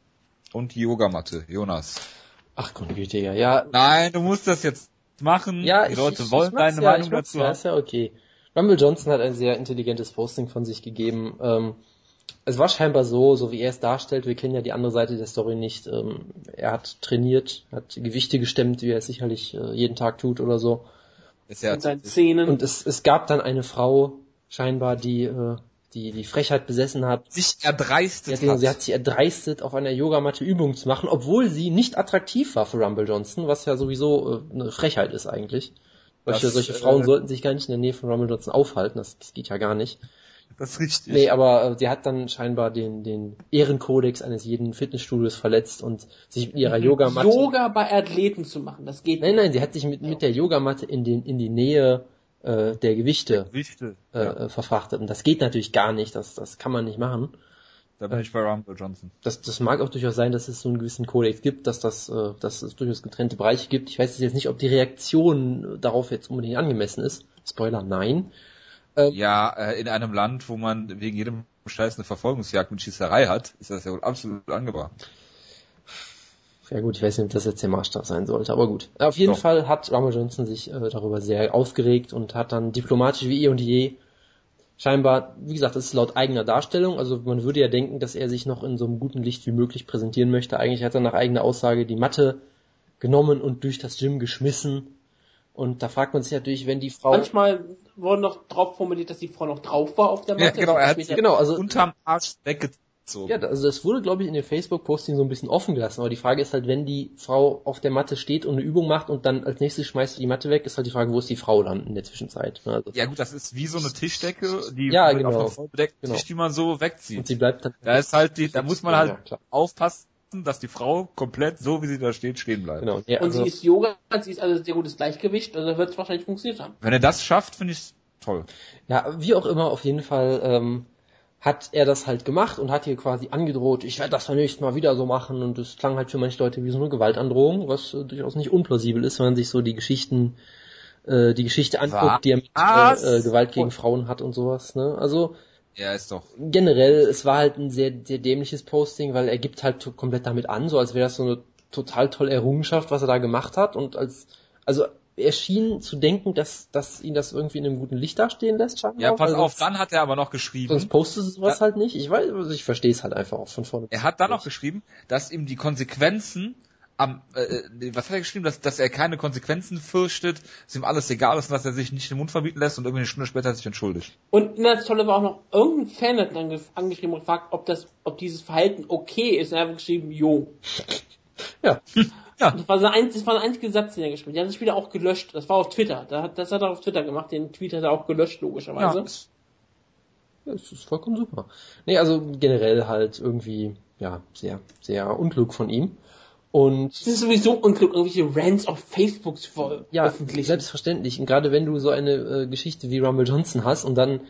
Und die Yogamatte, Jonas. ach Gott, Güte, ja, ja, Nein, du musst das jetzt machen. Ja, die ich, Leute ich, wollen ich deine ja, Meinung dazu ja, haben. ist ja okay. Rumble Johnson hat ein sehr intelligentes Posting von sich gegeben. Ähm, es war scheinbar so, so wie er es darstellt, wir kennen ja die andere Seite der Story nicht. Ähm, er hat trainiert, hat Gewichte gestemmt, wie er es sicherlich äh, jeden Tag tut oder so. Ist ja, Mit seinen Szenen. Und es, es gab dann eine Frau, scheinbar, die, äh, die die Frechheit besessen hat, sich erdreistet Sie hat, hat. sie hat sich erdreistet, auf einer Yogamatte Übungen zu machen, obwohl sie nicht attraktiv war für Rumble Johnson, was ja sowieso äh, eine Frechheit ist eigentlich. Solche, Das, solche äh, Frauen sollten sich gar nicht in der Nähe von Rumble Johnson aufhalten, das, das geht ja gar nicht. Das ist richtig. Nee, aber äh, sie hat dann scheinbar den, den Ehrenkodex eines jeden Fitnessstudios verletzt und sich mit ihrer Yogamatte... Yoga bei Athleten zu machen, das geht Nein, nein, sie hat sich mit, mit der Yogamatte in, den, in die Nähe äh, der Gewichte Wichte. äh, ja, äh, verfrachtet. Und das geht natürlich gar nicht, das, das kann man nicht machen. da bin ich bei Rumble Johnson. das, das mag auch durchaus sein, dass es so einen gewissen Kodex gibt, dass das, äh, dass es durchaus getrennte Bereiche gibt. Ich weiß jetzt nicht, ob die Reaktion darauf jetzt unbedingt angemessen ist. Spoiler, nein. Ja, äh, in einem Land, wo man wegen jedem Scheiß eine Verfolgungsjagd mit Schießerei hat, ist das ja wohl absolut angebracht. Ja gut, ich weiß nicht, ob das jetzt der Maßstab sein sollte, aber gut. Auf jeden Doch. Fall hat Rumble Johnson sich äh, darüber sehr aufgeregt und hat dann diplomatisch wie eh und je scheinbar, wie gesagt, das ist laut eigener Darstellung, also man würde ja denken, dass er sich noch in so einem guten Licht wie möglich präsentieren möchte. Eigentlich hat er nach eigener Aussage die Matte genommen und durch das Gym geschmissen. Und da fragt man sich natürlich, wenn die Frau... Manchmal wurde noch drauf formuliert, dass die Frau noch drauf war auf der Ja, Matte. genau, er hat Später- genau, also unterm Arsch weggezogen. Ja, also das wurde, glaube ich, in dem Facebook-Posting so ein bisschen offen gelassen. Aber die Frage ist halt, wenn die Frau auf der Matte steht und eine Übung macht und dann als nächstes schmeißt sie die Matte weg, ist halt die Frage, wo ist die Frau dann in der Zwischenzeit. ne? Also, Ja gut, das ist wie so eine Tischdecke, die Ja, genau. auf einem vollbedeckten Genau. Tisch, die man so und wegzieht. sie bleibt dann... Da ist halt die, da muss man halt Ja, aufpassen, dass die Frau komplett so wie sie da steht stehen bleibt. Genau. Ja, Und also, sie ist Yoga, sie ist also sehr gutes Gleichgewicht, also wird es wahrscheinlich funktioniert haben. Wenn er das schafft, finde ich toll. ja, wie auch immer, auf jeden Fall ähm, hat er das halt gemacht und hat ihr quasi angedroht, ich werde das beim nächsten Mal wieder so machen und das klang halt für manche Leute wie so eine Gewaltandrohung, was äh, durchaus nicht unplausibel ist, wenn man sich so die Geschichten äh, die Geschichte anguckt, die er mit äh, äh, Gewalt gegen Frauen hat und sowas. Ne? Also Ja, ist doch. generell, es war halt ein sehr, sehr dämliches Posting, weil er gibt halt komplett damit an, so als wäre das so eine total tolle Errungenschaft, was er da gemacht hat und als, also er schien zu denken, dass, dass ihn das irgendwie in einem guten Licht dastehen lässt, scheinbar. Ja, pass weil auf, sonst- dann hat er aber noch Sonst geschrieben, postet es sowas halt nicht. Ich weiß, also ich verstehe es halt einfach auch von vorne. er hat dann noch geschrieben, dass ihm die Konsequenzen am, äh, nee, was hat er geschrieben, dass, dass er keine Konsequenzen fürchtet, dass ihm alles egal ist und dass er sich nicht den Mund verbieten lässt und irgendwie eine Stunde später sich entschuldigt. Und das Tolle war auch noch, irgendein Fan hat dann angeschrieben und gefragt, ob das, ob dieses Verhalten okay ist. Und er hat geschrieben, jo. Ja. Ja. Das war, sein, ein- das war der einzige Satz, den er geschrieben hat. Die haben das wieder auch gelöscht. Das war auf Twitter. Da hat- Das hat er auf Twitter gemacht. Den Tweet hat er auch gelöscht, logischerweise. Ja, Ja, es ist vollkommen super. Nee, also generell halt irgendwie, ja, sehr, sehr unklug von ihm. Und Es ist sowieso unklug, irgendwelche Rants auf Facebook zu ver- ja, veröffentlichen. selbstverständlich. Und gerade wenn du so eine äh, Geschichte wie Rumble Johnson hast und dann,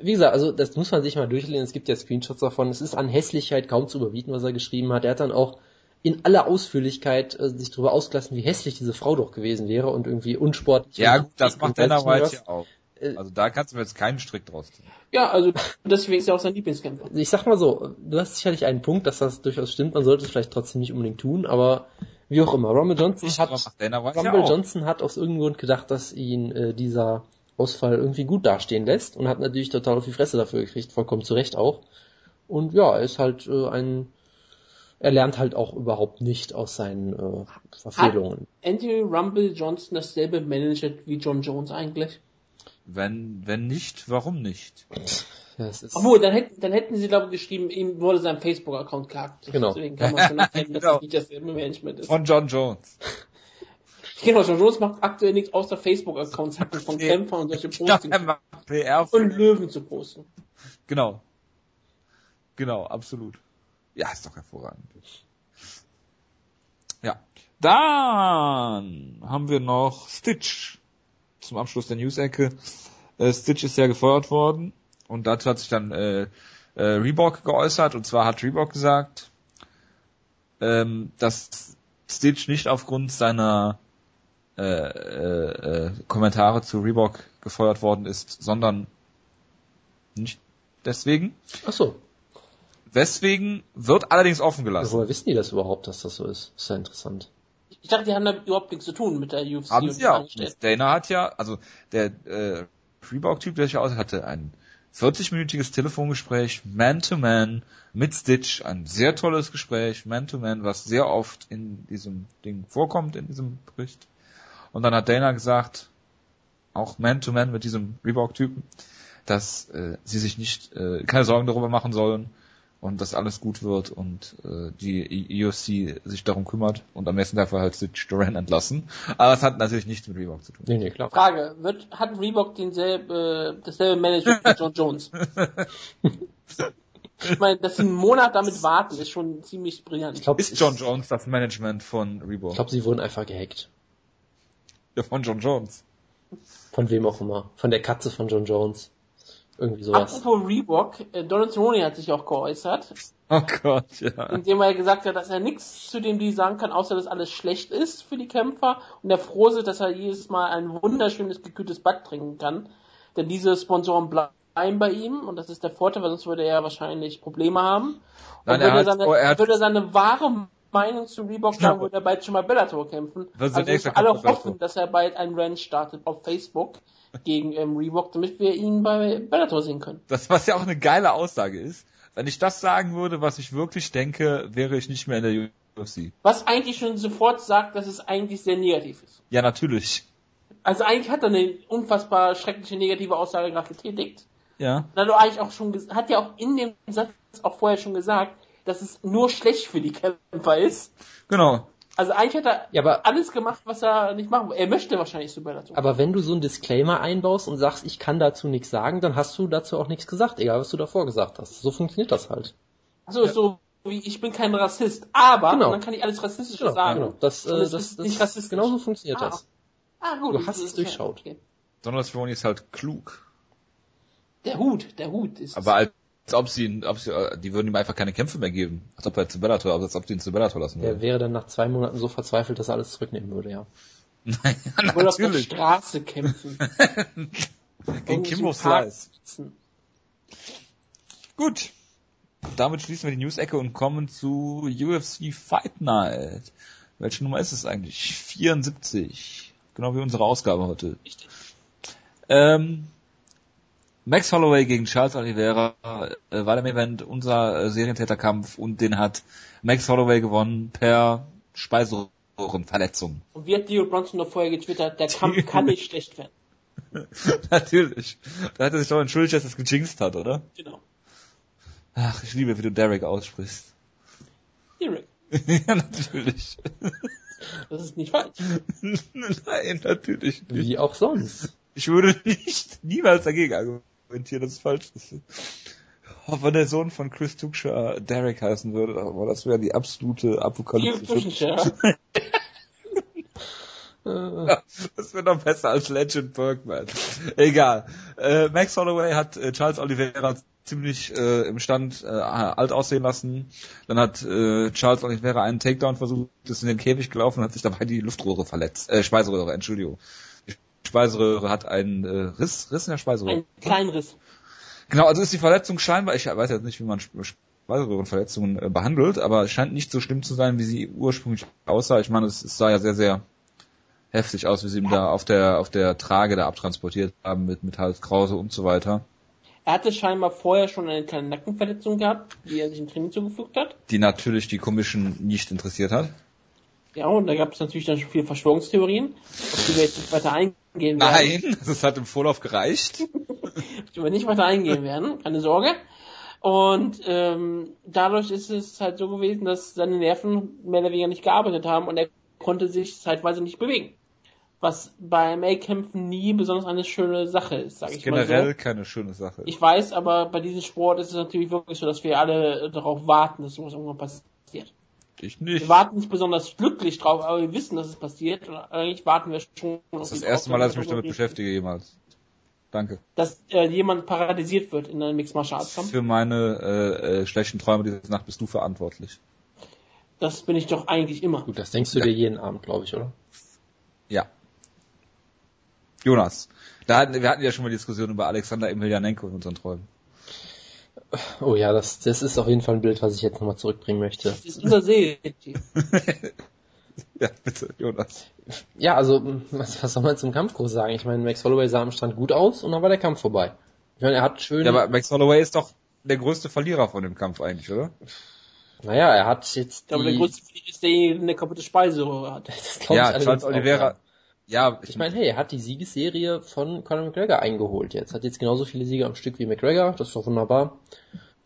wie gesagt, also das muss man sich mal durchlesen, es gibt ja Screenshots davon, es ist an Hässlichkeit kaum zu überbieten, was er geschrieben hat. Er hat dann auch in aller Ausführlichkeit äh, sich darüber ausgelassen, wie hässlich diese Frau doch gewesen wäre und irgendwie unsportlich. ja gut, das macht Dana ich White ja auch. Äh, Also da kannst du mir jetzt keinen Strick draus ziehen. Ja, also deswegen ist er auch sein Lieblingskämpfer. Ich sag mal so, du hast sicherlich einen Punkt, dass das durchaus stimmt, man sollte es vielleicht trotzdem nicht unbedingt tun, aber wie auch immer, Rumble Johnson hat, Dana White ja Rumble auch. Johnson hat aus irgendeinem Grund gedacht, dass ihn äh, dieser Ausfall irgendwie gut dastehen lässt und hat natürlich total auf die Fresse dafür gekriegt, vollkommen zu Recht auch. Und ja, er ist halt äh, ein, er lernt halt auch überhaupt nicht aus seinen äh, Verfehlungen. Anthony Rumble Johnson dasselbe managt wie John Jones eigentlich. Wenn, wenn nicht, warum nicht? Ja, Obwohl, dann hätten, dann hätten sie, glaube ich, geschrieben, ihm wurde sein Facebook-Account klagt. Genau. Deswegen kann man schon erkennen, dass Genau. es nicht dasselbe Management ist. Von John Jones. Genau, John Jones macht aktuell nichts außer Facebook-Accounts hacken von. Kämpfern und solche er macht PR. und Löwen zu posten. Genau. Genau, absolut. Ja, ist doch hervorragend. Ja. Dann haben wir noch Stitch zum Abschluss der News-Ecke. Äh, Stitch ist ja gefeuert worden und dazu hat sich dann äh, äh, Reebok geäußert und zwar hat Reebok gesagt, ähm, dass Stitch nicht aufgrund seiner äh, äh, äh, Kommentare zu Reebok gefeuert worden ist, sondern nicht deswegen. ach so, Weswegen wird allerdings offen gelassen. woher wissen die das überhaupt, dass das so ist? Ist ja interessant. Ich dachte, die haben da überhaupt nichts zu tun mit der UFC Haben sie ja. Dana hat ja, also der äh, Reebok-Typ, der sich aus hatte, ein 40-minütiges Telefongespräch, Man-to-Man, mit Stitch, ein sehr tolles Gespräch, Man-to-Man, was sehr oft in diesem Ding vorkommt, in diesem Bericht. Und dann hat Dana gesagt, auch Man-to-Man mit diesem Reebok-Typen, dass äh, sie sich nicht, äh, keine Sorgen darüber machen sollen und dass alles gut wird und äh, die UFC sich darum kümmert und am nächsten Tag war halt Stitch Duran entlassen. Aber es hat natürlich nichts mit Reebok zu tun. Nee, nee, klar. Frage, wird, hat Reebok denselbe, äh, dasselbe Management wie John Jones? ich meine, dass sie einen Monat damit warten, ist schon ziemlich brillant. Ich glaube, Ist John Jones das Management von Reebok? Ich glaube, sie wurden einfach gehackt. ja, von John Jones. Von wem auch immer. Von der Katze von John Jones. Irgendwie sowas. Apropos Reebok, äh, Donald Cerrone hat sich auch geäußert, Oh Gott, ja. indem er gesagt hat, dass er nichts zu dem die sagen kann, außer dass alles schlecht ist für die Kämpfer und er froh ist, dass er jedes Mal ein wunderschönes gekühltes Bad trinken kann. Denn diese Sponsoren bleiben bei ihm und das ist der Vorteil, weil sonst würde er wahrscheinlich Probleme haben. Nein, und er würde, hat- seine, oh, er hat- würde seine wahre Meinung zu Reebok sagen, würde er bald schon mal Bellator kämpfen. Das also müssen alle hoffen, dass er bald ein Rant startet auf Facebook gegen ähm, Reebok, damit wir ihn bei Bellator sehen können. Das, was ja auch eine geile Aussage ist. Wenn ich das sagen würde, was ich wirklich denke, wäre ich nicht mehr in der UFC. Was eigentlich schon sofort sagt, dass es eigentlich sehr negativ ist. Ja, natürlich. Also eigentlich hat er eine unfassbar schreckliche negative Aussage gerade getätigt. Ja. Hat er eigentlich auch schon, hat ja auch in dem Satz auch vorher schon gesagt, dass es nur schlecht für die Kämpfer ist. Genau. Also eigentlich hat er Ja, aber- alles gemacht, was er nicht machen wollte. Er möchte wahrscheinlich zu Bellator. Aber wenn du so einen Disclaimer einbaust und sagst, ich kann dazu nichts sagen, dann hast du dazu auch nichts gesagt, egal was du davor gesagt hast. So funktioniert das halt. Also so wie ich bin kein Rassist, aber Genau. dann kann ich alles rassistische Genau, sagen. genau. Das, äh, es das, ist das, nicht rassistisch. Genauso funktioniert Ah. das. Ah gut, Du das hast es durchschaut. okay. Donald Cerrone ist halt klug. Der Hut, der Hut ist. Aber als ob sie, ihn- ob sie, äh, die würden ihm einfach keine Kämpfe mehr geben. Als ob er zu Bellator, als ob sie ihn zu Bellator lassen Der würden. wäre dann nach zwei Monaten so verzweifelt, dass er alles zurücknehmen würde, ja. Naja, Oder auf der natürlich. Straße kämpfen. Gegen Kimbo Slice. Gut. Damit schließen wir die News-Ecke und kommen zu UFC Fight Night. Welche Nummer ist es eigentlich? 74. Genau wie unsere Ausgabe heute. Ähm, Max Holloway gegen Charles Oliveira äh, war der Event unser äh, Serientäterkampf und den hat Max Holloway gewonnen per Speiseröhrenverletzung. Und wie hat Dio Bronson noch vorher getwittert, der Kampf kann nicht schlecht werden. Natürlich. Da hat er sich doch entschuldigt, dass er es gejinxt hat, oder? Genau. Ach, ich liebe, wie du Derek aussprichst. Derek. ja, natürlich. Das ist nicht falsch. Nein, natürlich nicht. Wie auch sonst. Ich würde nicht, niemals dagegen argumentieren, dass es falsch ist. Oh, wenn der Sohn von Chris Tuchscher Derek heißen würde, aber das wäre die absolute Apokalypse. Zwischenscher. Ja, das wäre noch besser als Legend Bergman. Egal. Äh, Max Holloway hat äh, Charles Oliveira ziemlich äh, im Stand äh, alt aussehen lassen. Dann hat äh, Charles Oliveira einen Takedown versucht, ist in den Käfig gelaufen und hat sich dabei die Luftröhre verletzt. Äh, Speiseröhre, Entschuldigung. Die Speiseröhre hat einen äh, Riss, Riss in der Speiseröhre. Ein Kleinriss. Genau, also ist die Verletzung scheinbar, ich weiß jetzt nicht, wie man Speiseröhrenverletzungen äh, behandelt, aber es scheint nicht so schlimm zu sein, wie sie ursprünglich aussah. Ich meine, es, es sah ja sehr, sehr heftig aus, wie sie ihn da auf der auf der Trage da abtransportiert haben mit mit Hals Krause und so weiter. Er hatte scheinbar vorher schon eine kleine Nackenverletzung gehabt, die er sich im Training zugefügt hat. Die natürlich die Commission nicht interessiert hat. Ja, und da gab es natürlich dann schon viele Verschwörungstheorien, auf die wir jetzt nicht weiter eingehen werden. Nein, das hat im Vorlauf gereicht. auf die wir nicht weiter eingehen werden, keine Sorge. Und ähm, dadurch ist es halt so gewesen, dass seine Nerven mehr oder weniger nicht gearbeitet haben und er konnte sich zeitweise nicht bewegen. Was bei MMA-Kämpfen nie besonders eine schöne Sache ist, sage ich mal so. Generell keine schöne Sache. Ich weiß, aber bei diesem Sport ist es natürlich wirklich so, dass wir alle darauf warten, dass sowas irgendwann passiert. Ich Wir nicht. warten nicht besonders glücklich drauf, aber wir wissen, dass es passiert. Und eigentlich warten wir schon. Das ist das erste Mal, dass ich mich damit beschäftige jemals. Danke. Dass äh, jemand paralysiert wird in einem Mixed Martial Arts Kampf. Für meine äh, äh, schlechten Träume diese Nacht bist du verantwortlich. Das bin ich doch eigentlich immer. Gut, das denkst du dir jeden Abend, glaube ich, oder? Ja. Jonas, da hatten, wir hatten ja schon mal die Diskussion über Alexander Emelianenko in unseren Träumen. Oh ja, das, das ist auf jeden Fall ein Bild, was ich jetzt nochmal zurückbringen möchte. Das ist unser Seelenteam. ja, bitte, Jonas. Ja, also, was, was soll man zum Kampf groß sagen? Ich meine, Max Holloway sah am Stand gut aus und dann war der Kampf vorbei. Ich meine, er hat schön, Ja, aber Max Holloway ist doch der größte Verlierer von dem Kampf eigentlich, oder? naja, er hat jetzt Ich glaube, der die, größte Fehler ist derjenige, der eine kaputte Speiseröhre hat. Ja, Charles auch, Oliveira. Ja. Ja, Ich meine, hey, er hat die Siegesserie von Conor McGregor eingeholt jetzt. Hat jetzt genauso viele Siege am Stück wie McGregor, das ist doch wunderbar.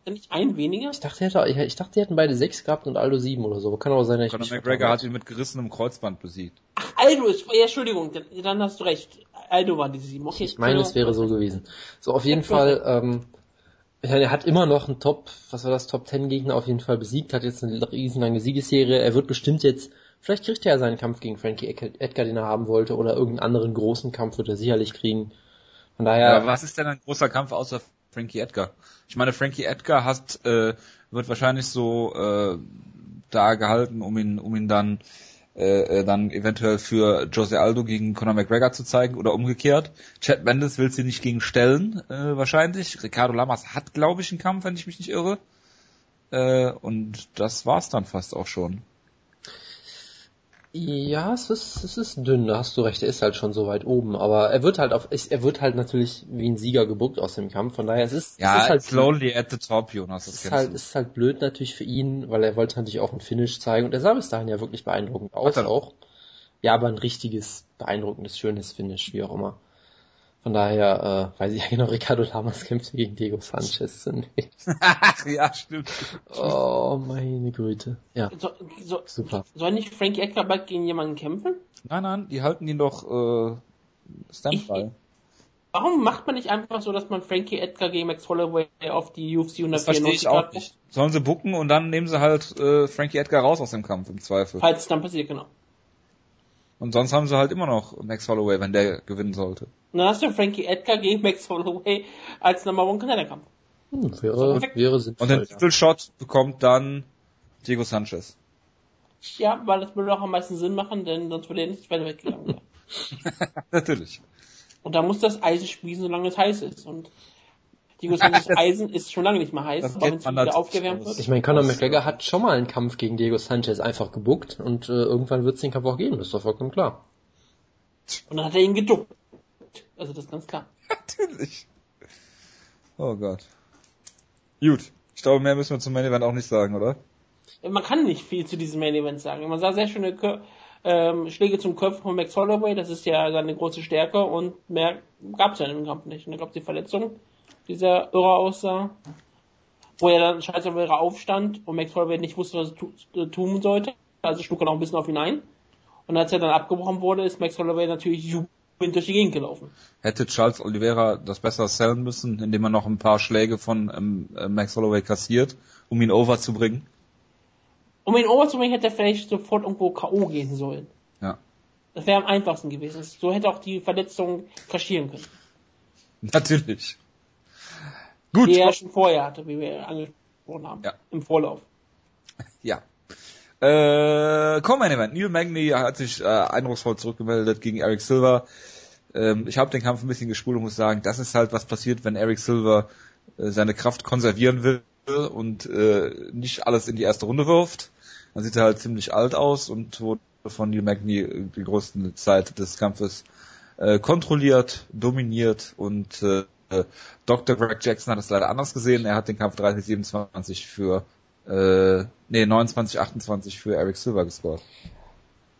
Nicht ein weniger? Ich dachte, er hätte, ich dachte, die hätten beide sechs gehabt und Aldo sieben oder so. Kann aber sein, dass ich Conor mich McGregor hat ihn mit gerissenem Kreuzband besiegt. Ach, Aldo ist, ja, Entschuldigung, dann, dann hast du recht. Aldo war die sieben. Okay, Ich meine, es wäre so gewesen. So, auf jeden Fall, ähm, ich er hat immer noch einen Top, was war das, Top 10 Gegner auf jeden Fall besiegt, hat jetzt eine riesenlange Siegesserie. Er wird bestimmt jetzt, vielleicht kriegt er ja seinen Kampf gegen Frankie Edgar, den er haben wollte, oder irgendeinen anderen großen Kampf wird er sicherlich kriegen. Von daher, Ja, was ist denn ein großer Kampf außer Frankie Edgar? Ich meine, Frankie Edgar hat, äh, wird wahrscheinlich so äh, da gehalten, um ihn, um ihn dann äh, äh, dann eventuell für Jose Aldo gegen Conor McGregor zu zeigen oder umgekehrt. Chad Mendes will sie nicht gegen stellen, äh, wahrscheinlich. Ricardo Lamas hat, glaube ich, einen Kampf, wenn ich mich nicht irre. Äh, und das war's dann fast auch schon. Ja, es ist, es ist dünn, da hast du recht, er ist halt schon so weit oben, aber er wird halt auf, er wird halt natürlich wie ein Sieger gebuckt aus dem Kampf, von daher es ist, Ja, es ist halt slowly at the top, Jonas, das es ist halt, du. ist halt blöd natürlich für ihn, weil er wollte natürlich auch ein Finish zeigen und er sah bis dahin ja wirklich beeindruckend aus auch. Ja, aber ein richtiges, beeindruckendes, schönes Finish, wie auch immer. Von daher, äh, weiß ich ja genau, Ricardo Lamas kämpfte gegen Diego Sanchez. Ach, ja, stimmt. oh, meine Güte. Ja, So, so, super. soll nicht Frankie Edgar bald gegen jemanden kämpfen? Nein, nein, die halten ihn doch äh, Standby. Warum macht man nicht einfach so, dass man Frankie Edgar gegen Max Holloway auf die UFC Das verstehe 194 ich auch nicht. Sollen sie bucken und dann nehmen sie halt äh, Frankie Edgar raus aus dem Kampf im Zweifel. Falls es dann passiert, genau. Und sonst haben sie halt immer noch Max Holloway, wenn der gewinnen sollte. Und dann hast du Frankie Edgar gegen Max Holloway als Number One Contender Kampf. Hm, wäre, wäre sinnvoll. Und den. Titelshot bekommt dann Diego Sanchez. Ja, weil das würde auch am meisten Sinn machen, denn sonst würde er nicht weiter weggegangen. Natürlich. Und da muss das Eisen spießen, solange es heiß ist. Und Diego Sanchez Eisen ist schon lange nicht mehr heiß, auch wenn es wieder aufgewärmt wird. Ich meine, Conor McGregor hat schon mal einen Kampf gegen Diego Sanchez einfach gebuckt und äh, irgendwann wird es den Kampf auch geben, das ist doch vollkommen klar. Und dann hat er ihn geduckt. Also das ist ganz klar. Natürlich. Oh Gott. Gut. Ich glaube, mehr müssen wir zum Main Event auch nicht sagen, oder? man kann nicht viel zu diesem Main Event sagen. Man sah sehr schöne Kö ähm, Schläge zum Kopf von Max Holloway, das ist ja seine große Stärke und mehr gab es ja im Kampf nicht. Und ich glaube, die Verletzung, die sehr irre aussah, wo er dann scheiße aufstand und Max Holloway nicht wusste, was er tun sollte, also schlug er noch ein bisschen auf ihn ein. Und als er dann abgebrochen wurde, ist Max Holloway natürlich jubelnd durch die Gegend gelaufen. Hätte Charles Oliveira das besser sellen müssen, indem er noch ein paar Schläge von ähm, äh, Max Holloway kassiert, um ihn over zu bringen? Um ihn over zu bringen, hätte er vielleicht sofort irgendwo K.O. gehen sollen. Ja. Das wäre am einfachsten gewesen. So hätte auch die Verletzung kaschieren können. Natürlich. Gut. Die er schon vorher hatte, wie wir angesprochen haben. Ja. Im Vorlauf. Ja. Äh, Common Event. Neil Magny hat sich äh, eindrucksvoll zurückgemeldet gegen Eric Silver. Ähm, ich habe den Kampf ein bisschen gespult und muss sagen, das ist halt was passiert, wenn Eric Silver äh, seine Kraft konservieren will und äh, nicht alles in die erste Runde wirft. Dann sieht er halt ziemlich alt aus und wurde von Neil Magny die größte Zeit des Kampfes äh, kontrolliert, dominiert und äh, Dr. Greg Jackson hat es leider anders gesehen. Er hat den Kampf 30-27 für äh, nee, 29, 28 für Eric Silver gescored.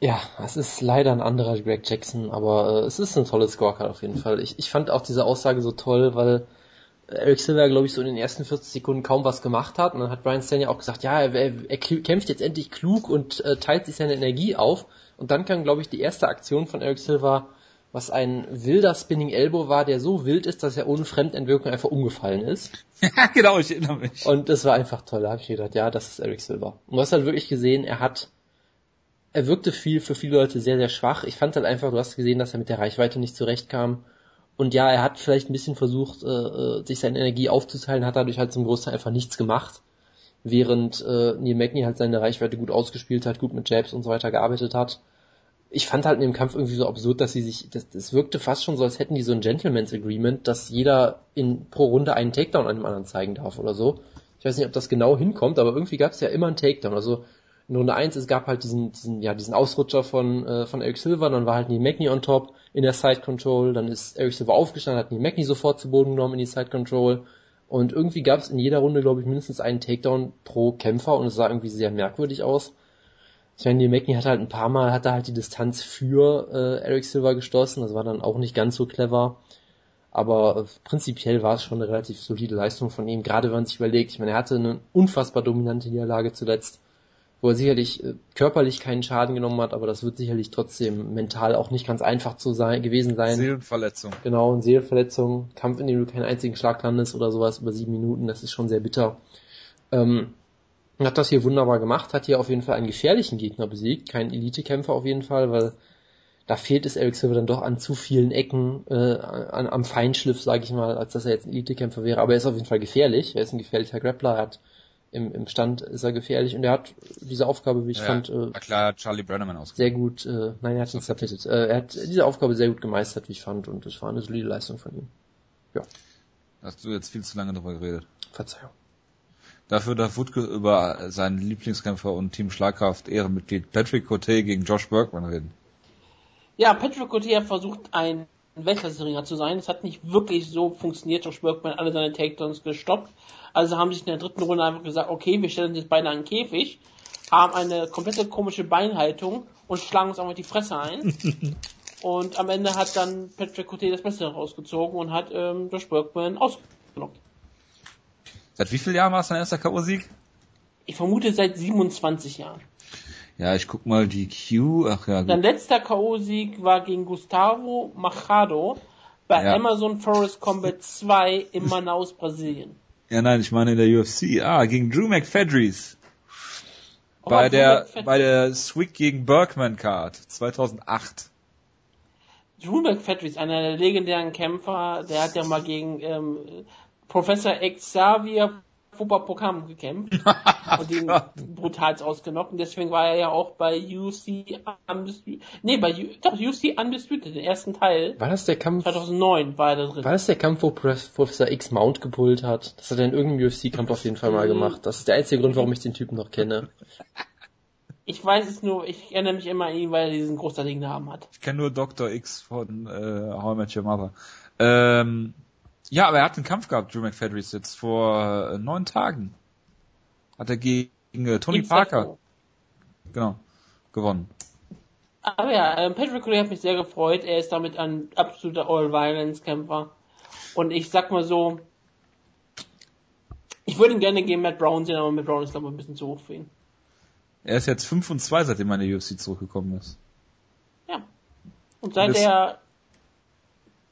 Ja, es ist leider ein anderer Greg Jackson, aber äh, es ist ein tolles Scorecard auf jeden Fall. Ich, ich fand auch diese Aussage so toll, weil Eric Silver, glaube ich, so in den ersten 40 Sekunden kaum was gemacht hat. Und dann hat Brian Stan ja auch gesagt, ja, er, er, er kämpft jetzt endlich klug und äh, teilt sich seine Energie auf. Und dann kam, glaube ich, die erste Aktion von Eric Silver, was ein wilder Spinning Elbow war, der so wild ist, dass er ohne Fremdentwirkung einfach umgefallen ist. Ja, genau, ich erinnere mich. Und das war einfach toll. Da habe ich gedacht, ja, das ist Eric Silver. Und du hast halt wirklich gesehen, er hat, er wirkte viel für viele Leute sehr, sehr schwach. Ich fand halt einfach, du hast gesehen, dass er mit der Reichweite nicht zurechtkam. Und ja, er hat vielleicht ein bisschen versucht, äh, sich seine Energie aufzuteilen, hat dadurch halt zum Großteil einfach nichts gemacht. Während äh, Neil Magny halt seine Reichweite gut ausgespielt hat, gut mit Jabs und so weiter gearbeitet hat ich fand halt in dem Kampf irgendwie so absurd, dass sie sich, das, das wirkte fast schon so, als hätten die so ein Gentleman's Agreement, dass jeder in pro Runde einen Takedown dem anderen zeigen darf oder so. Ich weiß nicht, ob das genau hinkommt, aber irgendwie gab es ja immer einen Takedown. Also in Runde 1, es gab halt diesen, diesen, ja, diesen Ausrutscher von, äh, von Eric Silver, dann war halt Neil Magny on top in der Side Control, dann ist Eric Silver aufgestanden, hat Neil Magny sofort zu Boden genommen in die Side Control. Und irgendwie gab es in jeder Runde, glaube ich, mindestens einen Takedown pro Kämpfer und es sah irgendwie sehr merkwürdig aus. Sandy Mackie hat halt ein paar Mal, hat er halt die Distanz für äh, Eric Silver gestoßen, das war dann auch nicht ganz so clever. Aber äh, prinzipiell war es schon eine relativ solide Leistung von ihm, gerade wenn man sich überlegt, ich meine, er hatte eine unfassbar dominante Niederlage zuletzt, wo er sicherlich äh, körperlich keinen Schaden genommen hat, aber das wird sicherlich trotzdem mental auch nicht ganz einfach zu sein, gewesen sein. Seelenverletzung. Genau, eine Seelenverletzung, Kampf, in dem du keinen einzigen Schlag landest oder sowas über sieben Minuten, das ist schon sehr bitter. Ähm, hat das hier wunderbar gemacht, hat hier auf jeden Fall einen gefährlichen Gegner besiegt, keinen Elite-Kämpfer auf jeden Fall, weil da fehlt es Eric Silver dann doch an zu vielen Ecken, äh, an, am Feinschliff, sage ich mal, als dass er jetzt ein Elite-Kämpfer wäre. Aber er ist auf jeden Fall gefährlich. Er ist ein gefährlicher Grappler. Er hat im, im Stand ist er gefährlich und er hat diese Aufgabe, wie ich ja, fand, äh, klar Charlie Brenneman aus. Sehr gut. Äh, nein, er hat ihn submitted. Äh, er hat diese Aufgabe sehr gut gemeistert, wie ich fand, und das war eine solide Leistung von ihm. Ja. Hast du jetzt viel zu lange darüber geredet? Verzeihung. Dafür darf Wutke über seinen Lieblingskämpfer und Team Schlagkraft Ehrenmitglied Patrick Cote gegen Josh Bergman reden. Ja, Patrick Cote hat versucht, ein Weltklasse-Ringer zu sein. Es hat nicht wirklich so funktioniert. Josh Bergman hat alle seine Takedowns gestoppt. Also haben sich in der dritten Runde einfach gesagt, okay, wir stellen uns jetzt beide an den Käfig, haben eine komplette komische Beinhaltung und schlagen uns einfach die Fresse ein. und am Ende hat dann Patrick Cote das Beste rausgezogen und hat ähm, Josh Bergman ausgenockt. Seit wie vielen Jahren war es dein erster K.O.-Sieg? Ich vermute seit 27 Jahren. Ja, ich guck mal die Q. Ach ja. Gut. Sein letzter K.O.-Sieg war gegen Gustavo Machado bei ja. Amazon Forest Combat 2 in Manaus, Brasilien. Ja, nein, ich meine in der UFC. Ah, gegen Drew McFedries. Oh, bei der, bei der Swick gegen Berkman Card 2008. Drew McFedries, einer der legendären Kämpfer, der hat ja mal gegen ähm, Professor Xavier Fupper-Programm gekämpft und ihn brutal ausgenockt. Und deswegen war er ja auch bei UC Undisputed. Nee, bei U doch, UC Undisputed, den ersten Teil. War das der Kampf? 2009 war er da drin. War das der Kampf, wo Professor X Mount gepullt hat? Das hat er in irgendeinem UFC-Kampf auf jeden Fall mal gemacht. Das ist der einzige Grund, warum ich den Typen noch kenne. Ich weiß es nur, ich erinnere mich immer an ihn, weil er diesen großartigen Namen hat. Ich kenne nur Dr. X von äh, How I Met Your Mother. Ähm, ja, aber er hat einen Kampf gehabt, Drew McFedries, jetzt vor äh, neun Tagen. Hat er gegen äh, Tony Gibt's Parker, genau, gewonnen. Aber ja, ähm, Patrick Ray hat mich sehr gefreut. Er ist damit ein absoluter All-Violence-Kämpfer. Und ich sag mal so, ich würde ihn gerne gegen Matt Brown sehen, aber Matt Brown ist glaube ich ein bisschen zu hoch für ihn. Er ist jetzt 5 und 2, seitdem er in die UFC zurückgekommen ist. Ja. Und seit Das- er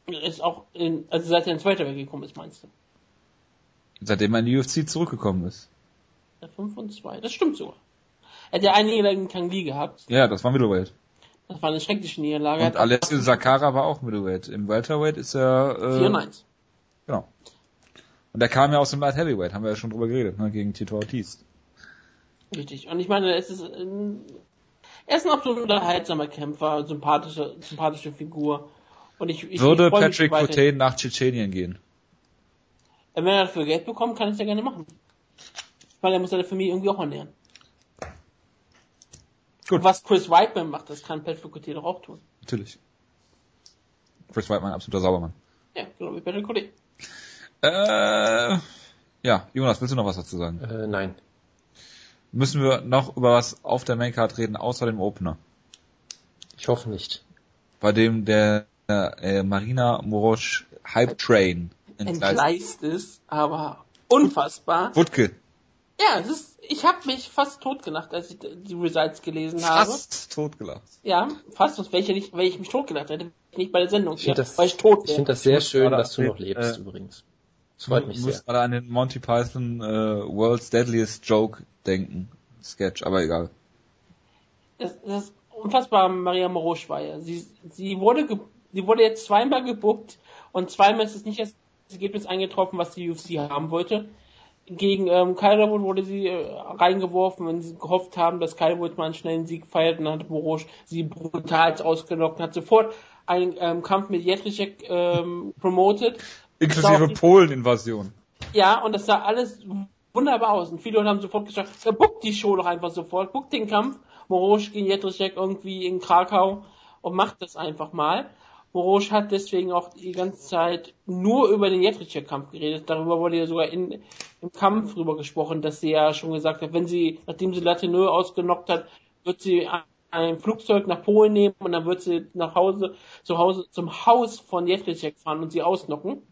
ist auch in, also seit er in zweiter weggekommen ist, meinst du? Seitdem er in die UFC zurückgekommen ist. Der 5 und 2. Das stimmt sogar. Er hat ja eine Niederlage gegen Kang Lee gehabt. Ja, das war Middleweight. Das war eine schreckliche Niederlage. Und Alessio Sakara war auch Middleweight. Im Welterweight ist er, 4 und äh, 1. genau. Und der kam ja aus dem Light Heavyweight, haben wir ja schon drüber geredet, ne, gegen Tito Ortiz. Richtig. Und ich meine, es ist ein, er ist ein absolut unterhaltsamer Kämpfer, sympathische, sympathische Figur. Und ich, ich Würde ich Patrick. Cotain nach Tschetschenien gehen? Wenn er dafür Geld bekommt, kann ich ja gerne machen. Weil er muss seine Familie irgendwie auch ernähren. Gut. Und was Chris Whiteman macht, das kann Patrick Coté doch auch tun. Natürlich. Chris Whiteman, absoluter Saubermann. Ja, genau wie Patrick Coté. Äh, ja, Jonas, willst du noch was dazu sagen? Äh, nein. Müssen wir noch über was auf der Maincard reden, außer dem Opener? Ich hoffe nicht. Bei dem der äh, Marina Morosch Hype Train entgleist. Entgleist ist, aber unfassbar. Wutke. Ja, es ist, ich habe mich fast totgelacht, als ich die Results gelesen habe. Fast totgelacht. Ja, fast, sonst wäre ich ja nicht, wäre ich mich totgelacht hätte, ich nicht bei der Sendung, Ich finde das, weil ich tot ich finde das sehr schön, dass du noch lebst äh, übrigens. Das freut mich ich sehr. muss gerade an den Monty Python äh, World's Deadliest Joke denken. Sketch, aber egal. das, das unfassbar Maria Morosch war ja. Sie, sie wurde, ge, sie wurde jetzt zweimal gebuckt und zweimal ist es nicht das Ergebnis eingetroffen, was die UFC haben wollte. Gegen ähm, Calderwood wurde sie äh, reingeworfen, wenn sie gehofft haben, dass Calderwood mal einen schnellen Sieg feiert, und dann hat Morosch sie brutal ausgelockt und hat sofort einen ähm, Kampf mit Jetlicek ähm, promoted. Inklusive Polen-Invasion. Ja, und das sah alles wunderbar aus. Und viele Leute haben sofort gesagt, ja, buckt die Show doch einfach sofort, buckt den Kampf. Morosch gegen Jedrzejczyk irgendwie in Krakau und macht das einfach mal. Morosch hat deswegen auch die ganze Zeit nur über den Jedrzejczyk-Kampf geredet. Darüber wurde ja sogar in, im Kampf drüber gesprochen, dass sie ja schon gesagt hat, wenn sie, nachdem sie Latineux ausgenockt hat, wird sie ein Flugzeug nach Polen nehmen und dann wird sie nach Hause, zu Hause, zum Haus von Jedrzejczyk fahren und sie ausnocken.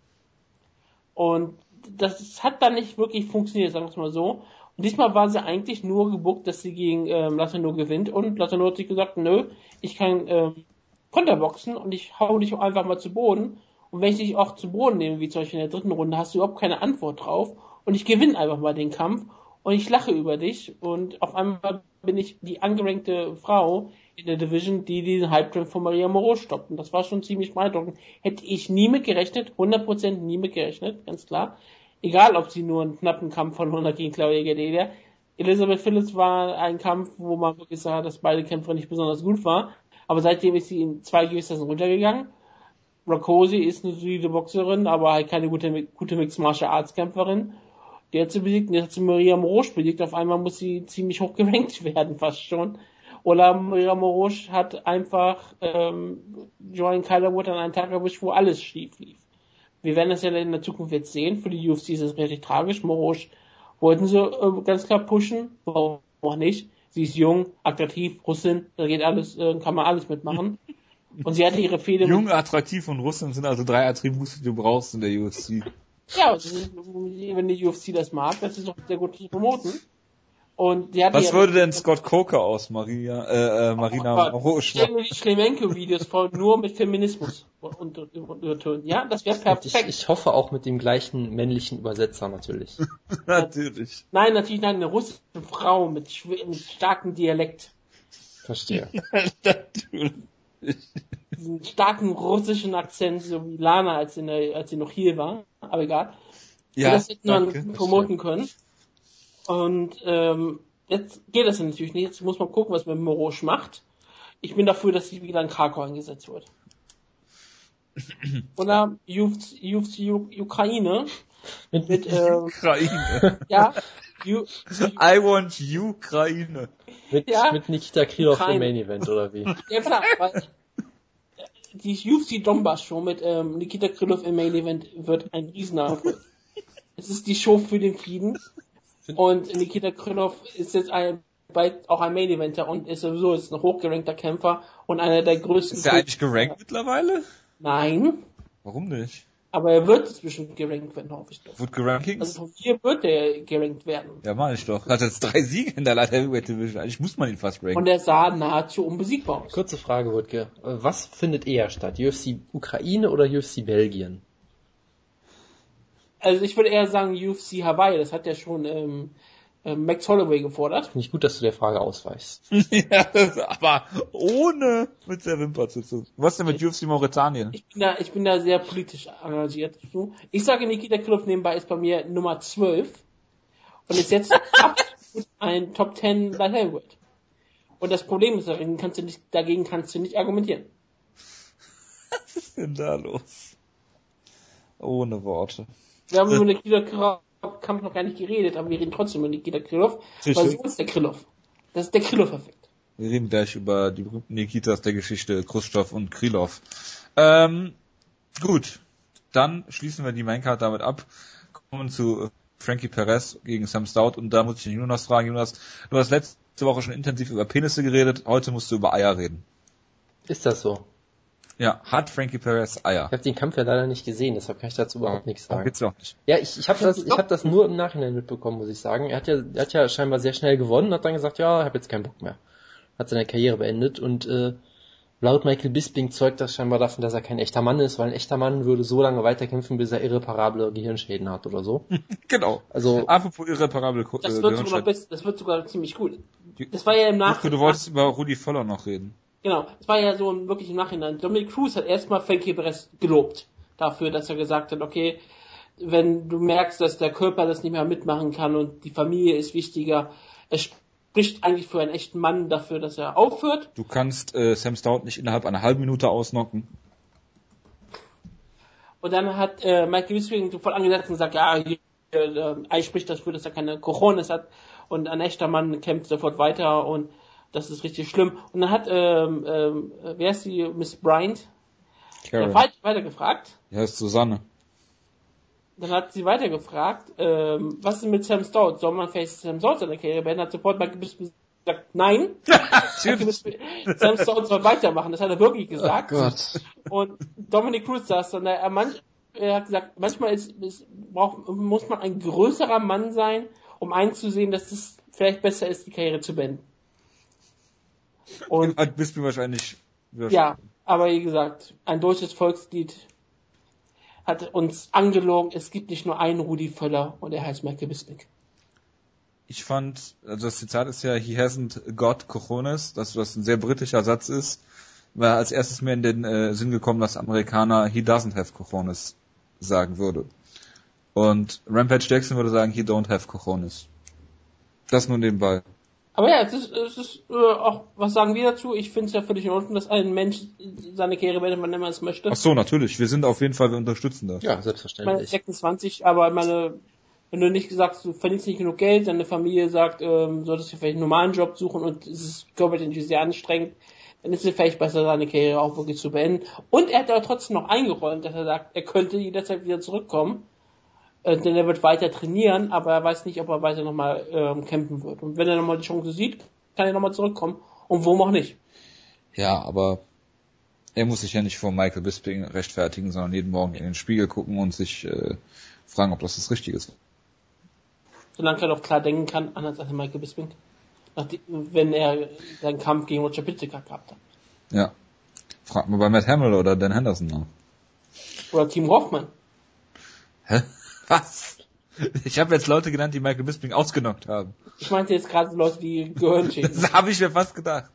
Und das hat dann nicht wirklich funktioniert, sagen wir es mal so. Und diesmal war sie eigentlich nur gebuckt, dass sie gegen ähm, Latino gewinnt. Und Latino hat sich gesagt, nö, ich kann ähm, Konterboxen und ich hau dich einfach mal zu Boden. Und wenn ich dich auch zu Boden nehme, wie zum Beispiel in der dritten Runde, hast du überhaupt keine Antwort drauf. Und ich gewinne einfach mal den Kampf und ich lache über dich. Und auf einmal bin ich die angerankte Frau in der Division, die diesen Hype-Train von Maria Moreau stoppt. Und das war schon ziemlich beeindruckend. Hätte ich nie mit gerechnet, 100% nie mit gerechnet, ganz klar. Egal, ob sie nur einen knappen Kampf verloren hat gegen Claudia Gadelia. Elizabeth Phillips war ein Kampf, wo man wirklich sah, dass beide Kämpfer nicht besonders gut waren. Aber seitdem ist sie in zwei Gewissheiten runtergegangen. Rakosi ist eine solide Boxerin, aber halt keine gute, gute Mixed Martial Arts Kämpferin. Die hat sie besiegt, jetzt hat sie Maria Morosch besiegt. Auf einmal muss sie ziemlich hoch gerankt werden, fast schon. Oder Maria Morosch hat einfach ähm, Joanne Calderwood an einem Tag erwischt, wo alles schief lief. Wir werden das ja in der Zukunft jetzt sehen. Für die UFC ist es relativ tragisch. Morosch wollten sie äh, ganz klar pushen. Warum auch nicht? Sie ist jung, attraktiv, Russin, da geht alles, äh, kann man alles mitmachen. Und sie hatte ihre Fehde Jung, attraktiv und Russen sind also drei Attribute, die du brauchst in der UFC. Ja, ist- wenn die UFC das mag, das ist doch sehr gut zu promoten. Und die hatte Was ja, würde denn Scott Coker aus Maria, äh, äh, Marina Aber Morosch Stell machen? mir die Schlemenko-Videos vor, nur mit Feminismus und, und, und, und Ja, das wäre Und ich, perfekt. ich hoffe auch mit dem gleichen männlichen Übersetzer natürlich. Natürlich. Nein, natürlich nein, eine russische Frau mit, mit starkem Dialekt. Verstehe. Natürlich. Diesen starken russischen Akzent, so wie Lana, als sie, in der, als sie noch hier war. Aber egal. Ja, das hätte man danke. promoten können. Und ähm, jetzt geht das ja natürlich nicht. Jetzt muss man gucken, was man mit Morosch macht. Ich bin dafür, dass sie wieder in Krakau eingesetzt wird. Oder UFC, Ukraine mit, mit ähm, Ukraine. ja, U, I want Ukraine. Mit, Ja. mit Nikita Krylov im Main Event oder wie? ja klar, weil die UFC Donbass Show mit ähm, Nikita Krylov im Main Event wird ein Riesenerfolg. Es ist die Show für den Frieden. Und Nikita Krylov ist jetzt ein, bald auch ein Main Eventer und ist sowieso ist ein hochgerankter Kämpfer und einer der größten. Ist der eigentlich gerankt mittlerweile? Nein, Warum nicht? aber er wird inzwischen gerankt werden, hoffe ich doch. Wood Rankings? Also von mir wird er gerankt werden. ja, mach ich doch. Hat jetzt drei Siege in der Light Heavyweight Division. Eigentlich muss man ihn fast ranken. Und er sah nahezu unbesiegbar aus. Kurze Frage, Wutke. Äh, Was findet eher statt? UFC Ukraine oder UFC Belgien? Also ich würde eher sagen UFC Hawaii, das hat ja schon ähm, ähm, Max Holloway gefordert. Finde ich gut, dass du der Frage ausweichst. ja, das, aber ohne mit der Wimper zu tun. Was denn mit UFC Mauretanien? Ich bin da, ich bin da sehr politisch engagiert. Ich sage, Nikita Krylov nebenbei ist bei mir Nummer 12 und ist jetzt absolut ein Top 10 Light Heavyweight. Und das Problem ist, dagegen kannst du nicht, dagegen kannst du nicht argumentieren. Was ist denn da los? Ohne Worte. Wir haben über Nikita Krylov Kampf noch gar nicht geredet, aber wir reden trotzdem über Nikita Krylov, weil so ist der Krylov. Das ist der Krylov-Effekt. Wir reden gleich über die berühmten Nikitas der Geschichte, Khrushchev und Krylov. Ähm, gut, dann schließen wir die Maincard damit ab, kommen zu Frankie Perez gegen Sam Stout und da muss ich den Jonas fragen, Jonas, du hast letzte Woche schon intensiv über Penisse geredet, heute musst du über Eier reden. Ist das so? Ja, hat Frankie Perez Eier? Ich habe den Kampf ja leider nicht gesehen, deshalb kann ich dazu überhaupt nichts sagen. geht's auch nicht? Ja, ich, ich habe das, ich hab das nur im Nachhinein mitbekommen, muss ich sagen. Er hat ja, er hat ja scheinbar sehr schnell gewonnen, hat dann gesagt, ja, ich habe jetzt keinen Bock mehr. Hat seine Karriere beendet und äh, laut Michael Bisping zeugt das scheinbar davon, dass er kein echter Mann ist, weil ein echter Mann würde so lange weiterkämpfen, bis er irreparable Gehirnschäden hat oder so. Genau. Also Apropos irreparable Das äh, wird, sogar best, das wird sogar ziemlich gut. Das war ja im Ach, Nachhinein. Du wolltest über Rudi Völler noch reden. Genau, es war ja so ein- wirklich im Nachhinein. Dominic Cruz hat erstmal Frankie Perez gelobt dafür, dass er gesagt hat, okay, wenn du merkst, dass der Körper das nicht mehr mitmachen kann und die Familie ist wichtiger, es spricht eigentlich für einen echten Mann dafür, dass er aufhört. Du kannst äh, Sam Stout nicht innerhalb einer halben Minute ausnocken. Und dann hat äh, Michael Bisping sofort angesetzt und gesagt, ja, hier, äh, eigentlich spricht das für, dass er keine Cojones hat und ein echter Mann kämpft sofort weiter und das ist richtig schlimm. Und dann hat, ähm, ähm, wer ist die, Miss Bryant, Karen. weiter, weiter gefragt. Die heißt Susanne. Dann hat sie weiter gefragt, ähm, was ist mit Sam Stout? Soll man vielleicht Sam Stout seine Karriere beenden? Hat sofort Bisping gesagt, nein. Sam Stout soll weitermachen. Das hat er wirklich gesagt. Gott. Und Dominic Cruz saß dann da, er, manch, er hat gesagt, manchmal ist, ist, braucht, muss man ein größerer Mann sein, um einzusehen, dass es vielleicht besser ist, die Karriere zu beenden. Und Hat Bisping wahrscheinlich. ja, aber wie gesagt, ein deutsches Volkslied hat uns angelogen, es gibt nicht nur einen Rudi Völler und er heißt Michael Bisping. Ich fand, also das Zitat ist ja, he hasn't got cojones, dass das ein sehr britischer Satz ist. War als erstes mir in den äh, Sinn gekommen, dass Amerikaner he doesn't have cojones sagen würde. Und Rampage Jackson würde sagen, he don't have cojones. Das nur nebenbei. Aber ja, es ist, es ist äh, auch, was sagen wir dazu? Ich finde es ja völlig in Ordnung, dass ein Mensch seine Karriere beendet, wann immer er es möchte. Ach so, natürlich. Wir sind auf jeden Fall, wir unterstützen das. Ja, Ich meine, selbstverständlich. 26, aber meine, wenn du nicht sagst, du verdienst nicht genug Geld, deine Familie sagt, ähm, solltest du vielleicht einen normalen Job suchen und es ist körperlich sehr anstrengend, dann ist es vielleicht besser, seine Karriere auch wirklich zu beenden. Und er hat aber trotzdem noch eingeräumt, dass er sagt, er könnte jederzeit wieder zurückkommen, äh, denn er wird weiter trainieren, aber er weiß nicht, ob er weiter nochmal ähm, kämpfen wird. Und wenn er nochmal die Chance sieht, kann er nochmal zurückkommen. Und wo auch nicht. Ja, aber er muss sich ja nicht vor Michael Bisping rechtfertigen, sondern jeden Morgen in den Spiegel gucken und sich äh, fragen, ob das das Richtige ist. Solange er doch klar denken kann, anders als Michael Bisping. Nachdem, wenn er seinen Kampf gegen Roger Pitziger gehabt hat. Ja. Frag mal bei Matt Hamill oder Dan Henderson nach. Oder Team Hoffmann. Hä? Was? Ich habe jetzt Leute genannt, die Michael Bisping ausgenockt haben. Ich meinte jetzt gerade Leute, die Gehirnschäden. Das habe ich mir fast gedacht.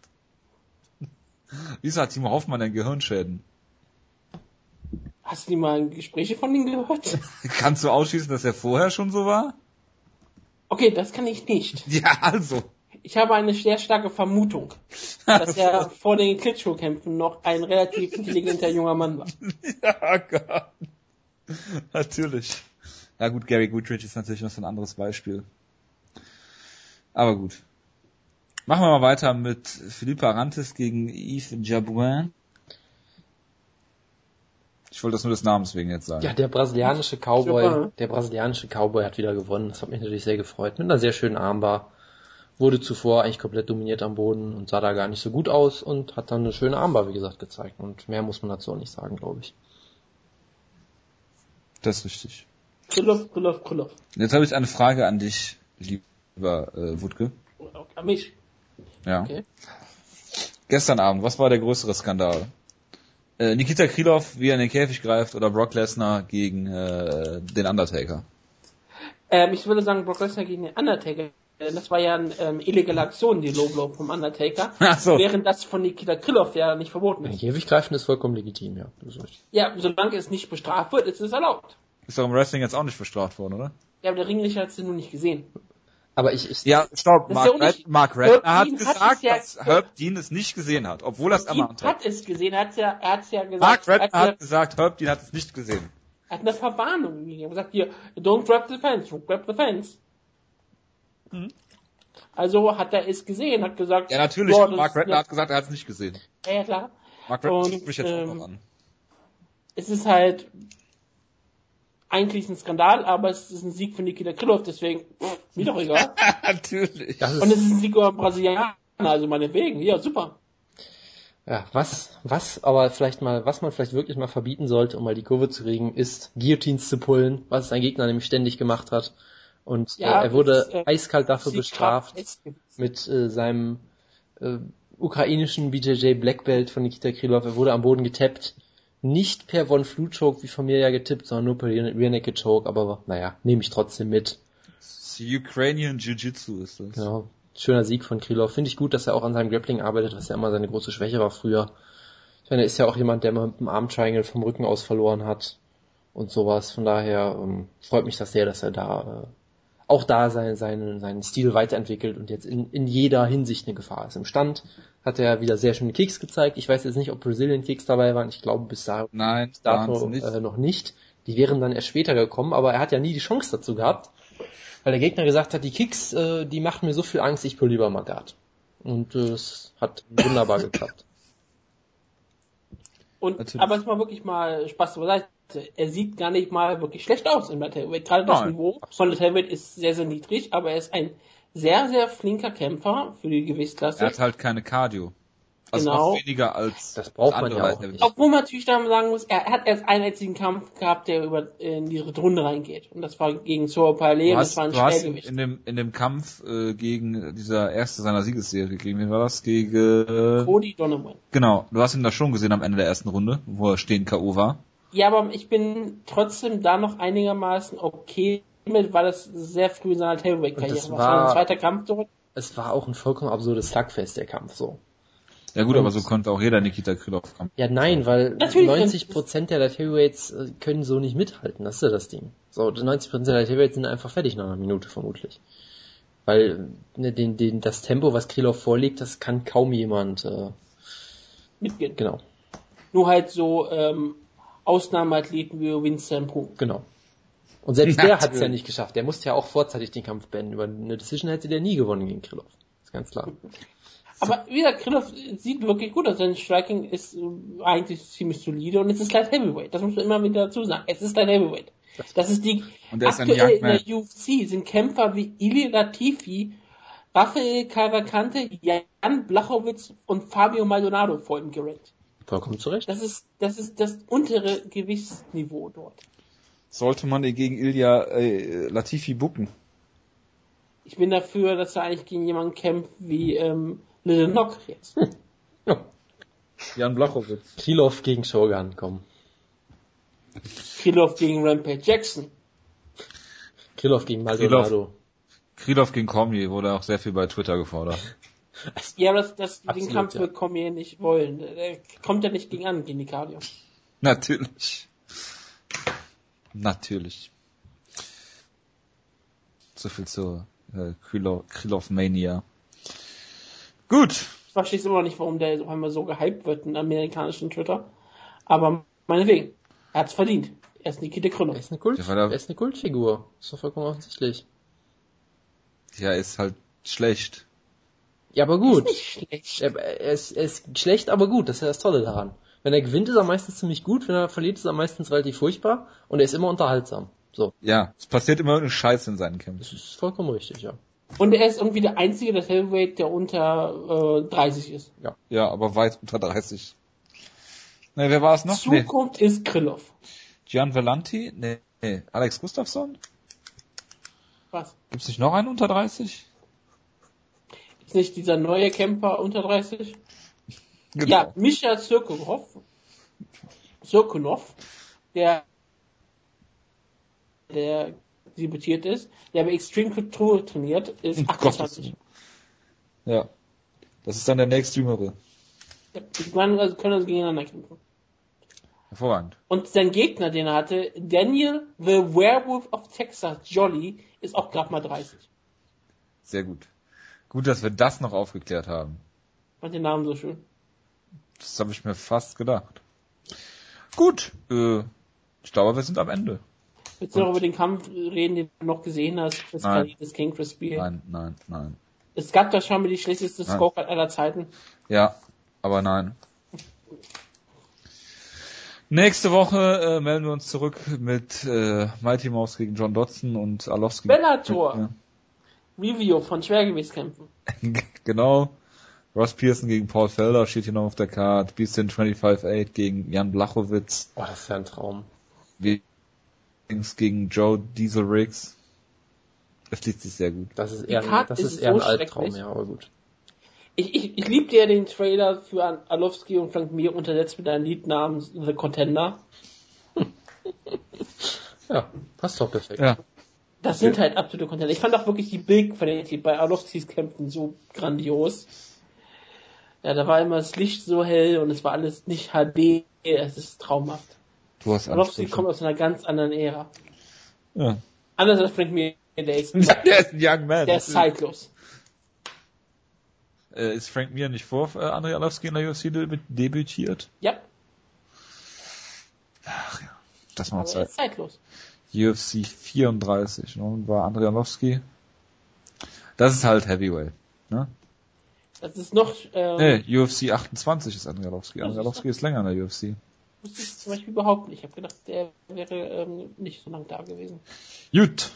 Wieso hat Timo Hoffmann denn Gehirnschäden? Hast du die mal Gespräche von ihm gehört? Kannst du ausschließen, dass er vorher schon so war? Okay, das kann ich nicht. Ja, also. Ich habe eine sehr starke Vermutung, dass er vor den Klitschko-Kämpfen noch ein relativ intelligenter junger Mann war. Ja, Gott. Natürlich. Ja gut, Gary Goodrich ist natürlich noch so ein anderes Beispiel. Aber gut. Machen wir mal weiter mit Philippe Arantes gegen Yves Jabouin. Ich wollte das nur des Namens wegen jetzt sagen. Ja, der brasilianische Cowboy, Super. der brasilianische Cowboy hat wieder gewonnen. Das hat mich natürlich sehr gefreut. Mit einer sehr schönen Armbar. Wurde zuvor eigentlich komplett dominiert am Boden und sah da gar nicht so gut aus und hat dann eine schöne Armbar, wie gesagt, gezeigt. Und mehr muss man dazu auch nicht sagen, glaube ich. Das ist richtig. Krylov, Krylov, Krylov. Jetzt habe ich eine Frage an dich, lieber äh, Wutke. An mich. Ja. Okay. Gestern Abend, was war der größere Skandal? Äh, Nikita Krylov, wie er in den Käfig greift, oder Brock Lesnar gegen äh, den Undertaker? Ähm, ich würde sagen, Brock Lesnar gegen den Undertaker. Äh, Das war ja eine ähm, illegale Aktion, die Low Blow vom Undertaker. Ach so. Während das von Nikita Krylov ja nicht verboten Ein ist. Käfig greifen ist vollkommen legitim, ja. Das ist richtig. Ja, solange es nicht bestraft wird, ist es erlaubt. Ist doch im Wrestling jetzt auch nicht bestraft worden, oder? Ja, aber der Ringrichter hat es nur nicht gesehen. Aber ich, ich Ja, stopp. Mark, Unterschied. Red, Mark Herb Redner hat Dean hat gesagt, es ja- dass Herb Dean es nicht gesehen hat, obwohl er es ermahnt hat. hat es gesehen, er hat ja, er hat's ja gesagt. Mark er Redner hat, ja, hat gesagt, Herb Dean hat es nicht gesehen. er hat eine Verwarnung gegeben. Er hat gesagt, hier, don't grab the fence, don't grab the fence. Also hat er es gesehen, hat gesagt, Ja, natürlich. boah, Mark Redner ja, hat gesagt, er hat es nicht gesehen. ja, klar. Mark Redner spricht mich jetzt auch ähm, noch an. Es ist halt eigentlich ein Skandal, aber es ist ein Sieg für Nikita Krylov, deswegen, pff, mir doch egal. natürlich. das Und es ist ein Sieg über Brasilianer, also meinetwegen, ja, super. ja, was, was aber vielleicht mal, was man vielleicht wirklich mal verbieten sollte, um mal die Kurve zu kriegen, ist Guillotines zu pullen, was sein Gegner nämlich ständig gemacht hat. Und Ja, äh, er wurde das äh, eiskalt dafür Sieg bestraft. mit äh, seinem äh, ukrainischen BJJ Black Belt von Nikita Krylov. Er wurde am Boden getappt. Nicht per Von Flu Choke wie von mir ja getippt, sondern nur per Rear Naked Choke. Aber naja, nehme ich trotzdem mit. Ukrainian Jiu-Jitsu ist das. Genau. Schöner Sieg von Krylov. Finde ich gut, dass er auch an seinem Grappling arbeitet, was ja immer seine große Schwäche war früher. Ich meine, er ist ja auch jemand, der mal mit dem Arm Triangle vom Rücken aus verloren hat und sowas. Von daher ähm, freut mich das sehr, dass er da äh, auch da seinen, seinen, seinen Stil weiterentwickelt und jetzt in, in jeder Hinsicht eine Gefahr ist. Im Stand hat er wieder sehr schöne Kicks gezeigt. Ich weiß jetzt nicht, ob Brazilian Kicks dabei waren. Ich glaube bis da, Nein, bis dato nicht. äh, noch nicht. Die wären dann erst später gekommen, aber er hat ja nie die Chance dazu gehabt, weil der Gegner gesagt hat, die Kicks, äh, die machen mir so viel Angst, ich pull lieber mal Guard. Und äh, es hat wunderbar geklappt. Und, Natürlich. aber es war wirklich mal Spaß beiseite. Er sieht gar nicht mal wirklich schlecht aus in Light Heavyweight. Gerade das Nein. Niveau von Light Heavyweight ist sehr, sehr niedrig, aber er ist ein sehr, sehr flinker Kämpfer für die Gewichtsklasse. Er hat halt keine Cardio. Also Genau. noch weniger als Das braucht man andere ja auch nicht. Obwohl man natürlich dann sagen muss, er hat erst einen einzigen Kampf gehabt, der über in die dritte Runde reingeht. Und das war gegen Soa Palais Du und hast, das war ein du hast Schwergewicht. in dem in dem Kampf äh, gegen dieser erste seiner Siegesserie gegen wen war das? Gegen äh, Cody Donovan. genau. Du hast ihn da schon gesehen am Ende der ersten Runde, wo er stehen KO war. Ja, aber ich bin trotzdem da noch einigermaßen okay mit, weil das sehr früh in seiner das war. Das war war- ein zweiter Kampf dort. Es war auch ein vollkommen absurdes Slugfest, der Kampf, so. Ja gut, Und- aber so konnte auch jeder Nikita Krylov kommen. Ja, nein, weil Natürlich 90% der Light Heavyweights äh, können so nicht mithalten, das ist ja das Ding. So, 90% der Light Heavyweights sind einfach fertig nach einer Minute vermutlich. Weil ne, den, den, das Tempo, was Krylov vorlegt, das kann kaum jemand, äh, mitgehen. genau, Nur halt so ähm, Ausnahmeathleten wie Vincent Pru. genau. Und selbst der hat es ja Natürlich. nicht geschafft. Der musste ja auch vorzeitig den Kampf beenden. Über eine Decision hätte der nie gewonnen gegen Krylov. Ist ganz klar. Aber wie gesagt, Krylov sieht wirklich gut aus. Sein Striking ist äh, eigentlich ziemlich solide und es ist Light Heavyweight. Das muss man immer wieder dazu sagen. Es ist Light Heavyweight. Das ist die Und ist ein aktuell in der UFC sind Kämpfer wie Ili Latifi, Rafael Cavalcante, Jan Blachowitz und Fabio Maldonado vor ihm gerankt. Vollkommen zurecht. Das ist das ist das untere Gewichtsniveau dort. Sollte man ihn gegen Ilya äh, Latifi bucken? Ich bin dafür, dass er eigentlich gegen jemanden kämpft wie ähm, Little Knock jetzt. Ja. Jan Blachowitz. Krylov gegen Shogun, komm. Krylov gegen Rampage Jackson. Krylov gegen Maldonado. Krylov gegen Cormier wurde auch sehr viel bei Twitter gefordert. Ja, aber das, das, den Absolut, Kampf ja. wird Cormier nicht wollen. Der kommt ja nicht gegen an, gegen die Cardio. Natürlich. Natürlich. So viel zur äh, Krylov Mania. Gut. Ich verstehe immer noch nicht, warum der auf einmal so gehypt wird in amerikanischen Twitter. Aber meinetwegen. Er hat's verdient. Er ist Nikita Er Krylov. ist eine, Kult, er- er ist eine Kultfigur. Ist doch vollkommen offensichtlich. Ja, ist halt schlecht. Ja, aber gut. Nicht schlecht. Er, er, ist, er ist schlecht, aber gut. Das ist ja das Tolle daran. Wenn er gewinnt, ist er meistens ziemlich gut, wenn er verliert, ist er meistens relativ furchtbar und er ist immer unterhaltsam. So, Ja, es passiert immer irgendeine Scheiße in seinen Kämpfen. das ist vollkommen richtig, ja. Und er ist irgendwie der einzige, das Heavyweight, der unter äh, 30 ist. Ja, aber weit unter 30. Ne, wer war es noch? Nee, Zukunft ist Krillov. Gian Vellanti? Nee, nee. Alex Gustafsson? Was? Gibt's nicht noch einen unter 30? Ist nicht dieser neue Camper unter 30? Genau. Ja, Mischa Sirkunov. Sirkunov, der, der debütiert ist, der bei Extreme Couture trainiert, ist Um Gottes 28. Willen. Ja. Das ist dann der nächste Jüngere. Ja, Die beiden also können also gegeneinander kämpfen. Hervorragend. Und sein Gegner, den er hatte, Daniel the Werewolf of Texas Jolly, ist auch gerade mal 30. Sehr gut. Gut, dass wir das noch aufgeklärt haben. Fand den Namen so schön. Das habe ich mir fast gedacht. Gut, äh, ich glaube, wir sind am Ende. Willst du noch über den Kampf reden, den du noch gesehen hast? Das Nein. Kalides King Chris Beal. Nein, nein, nein. Es gab da schon mal die schlechteste Nein. Scorecard aller Zeiten. Ja, aber nein. Nächste Woche äh, melden wir uns zurück mit äh, Mighty Mouse gegen John Dodson und Arlovski. Bellator. Review von Schwergewichtskämpfen. Ja. genau. Ross Pearson gegen Paul Felder steht hier noch auf der Karte. Beastin 25-8 gegen Jan Blachowitz. Oh, das ist ja ein Traum. Wings gegen Joe Diesel Riggs. Das liest sich sehr gut. Das ist eher, ein, das ist ist eher ein so Albtraum, schrecklich. ja, aber gut. Ich, ich, ich liebte ja den Trailer für Arlovski und Frank Mir untersetzt mit einem Lied namens The Contender. Ja, passt doch perfekt. Ja. Das sind halt absolute Contender. Ich fand auch wirklich die Bildqualität bei Arlovskis Kämpfen so grandios. Ja, da war immer das Licht so hell und es war alles nicht HD. Es ist traumhaft. Arlovski Ansprüche. kommt aus einer ganz anderen Ära. Ja. Anders als Frank Mir, der ist, Der ist ein Young Man. der ist zeitlos. Äh, ist Frank Mir nicht vor äh, Andrei Arlovski in der UFC de debütiert? Ja, Das aber macht er Zeit. ist zeitlos. UFC 34, ne, und war Andrei Arlovski. Das ist halt Heavyweight, ne? Das ist noch, ähm, Nee, UFC 28 ist Andrei Arlovski. Andrei Arlovski ist länger in der UFC. Wusste ich zum Beispiel überhaupt nicht. Ich habe gedacht, der wäre ähm, nicht so lange da gewesen. Gut,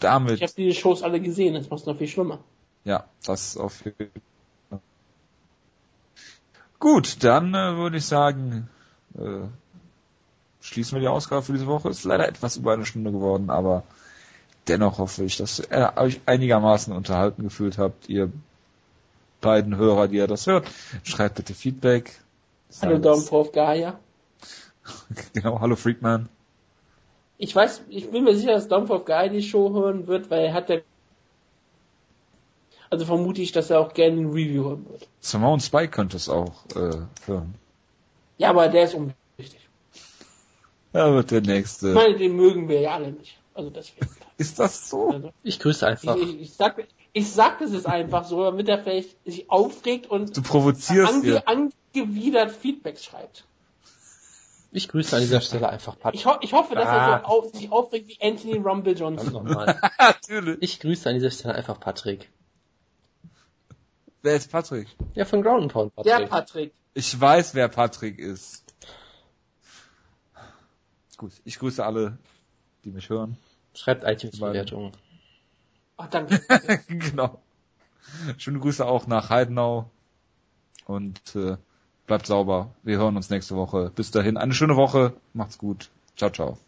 damit, Ich habe die Shows alle gesehen, das macht es noch viel schlimmer. ja, das auf jeden Fall. Gut, dann äh, würde ich sagen, äh, schließen wir die Ausgabe für diese Woche. Ist leider etwas über eine Stunde geworden, aber dennoch hoffe ich, dass ihr euch einigermaßen unterhalten gefühlt habt, ihr beiden Hörer, die ihr das hört. Schreibt bitte Feedback. Hallo Daumen auf Gaia. Genau, hallo Freakman. Ich weiß, ich bin mir sicher, dass auf Guy die Show hören wird, weil er hat ja. Also vermute ich, dass er auch gerne ein Review hören wird. Simone Spike könnte es auch äh, hören. Ja, aber der ist unwichtig. Er wird der Ich nächste. meine, den mögen wir ja alle nicht. Also deswegen. Ist das so? Also, Ich grüße ich, einfach. ich, ich sag, ich sag das jetzt einfach so, damit er vielleicht sich aufregt und Du provozierst ange, angewidert Feedback schreibt. Ich grüße an dieser Stelle einfach Patrick. Ich, ho ich hoffe, dass er Ah. so auf, sich aufregt wie Anthony Rumble Johnson. nochmal. Natürlich. Ich grüße an dieser Stelle einfach Patrick. Wer ist Patrick? Ja, von Ground and Pound Der Patrick. Patrick. Ich weiß, wer Patrick ist. Gut, ich grüße alle, die mich hören. Schreibt iTunes-Bewertungen. Ach, danke. genau. Schöne Grüße auch nach Heidenau. Und äh, bleibt sauber. Wir hören uns nächste Woche. Bis dahin, eine schöne Woche. Macht's gut. Ciao, ciao.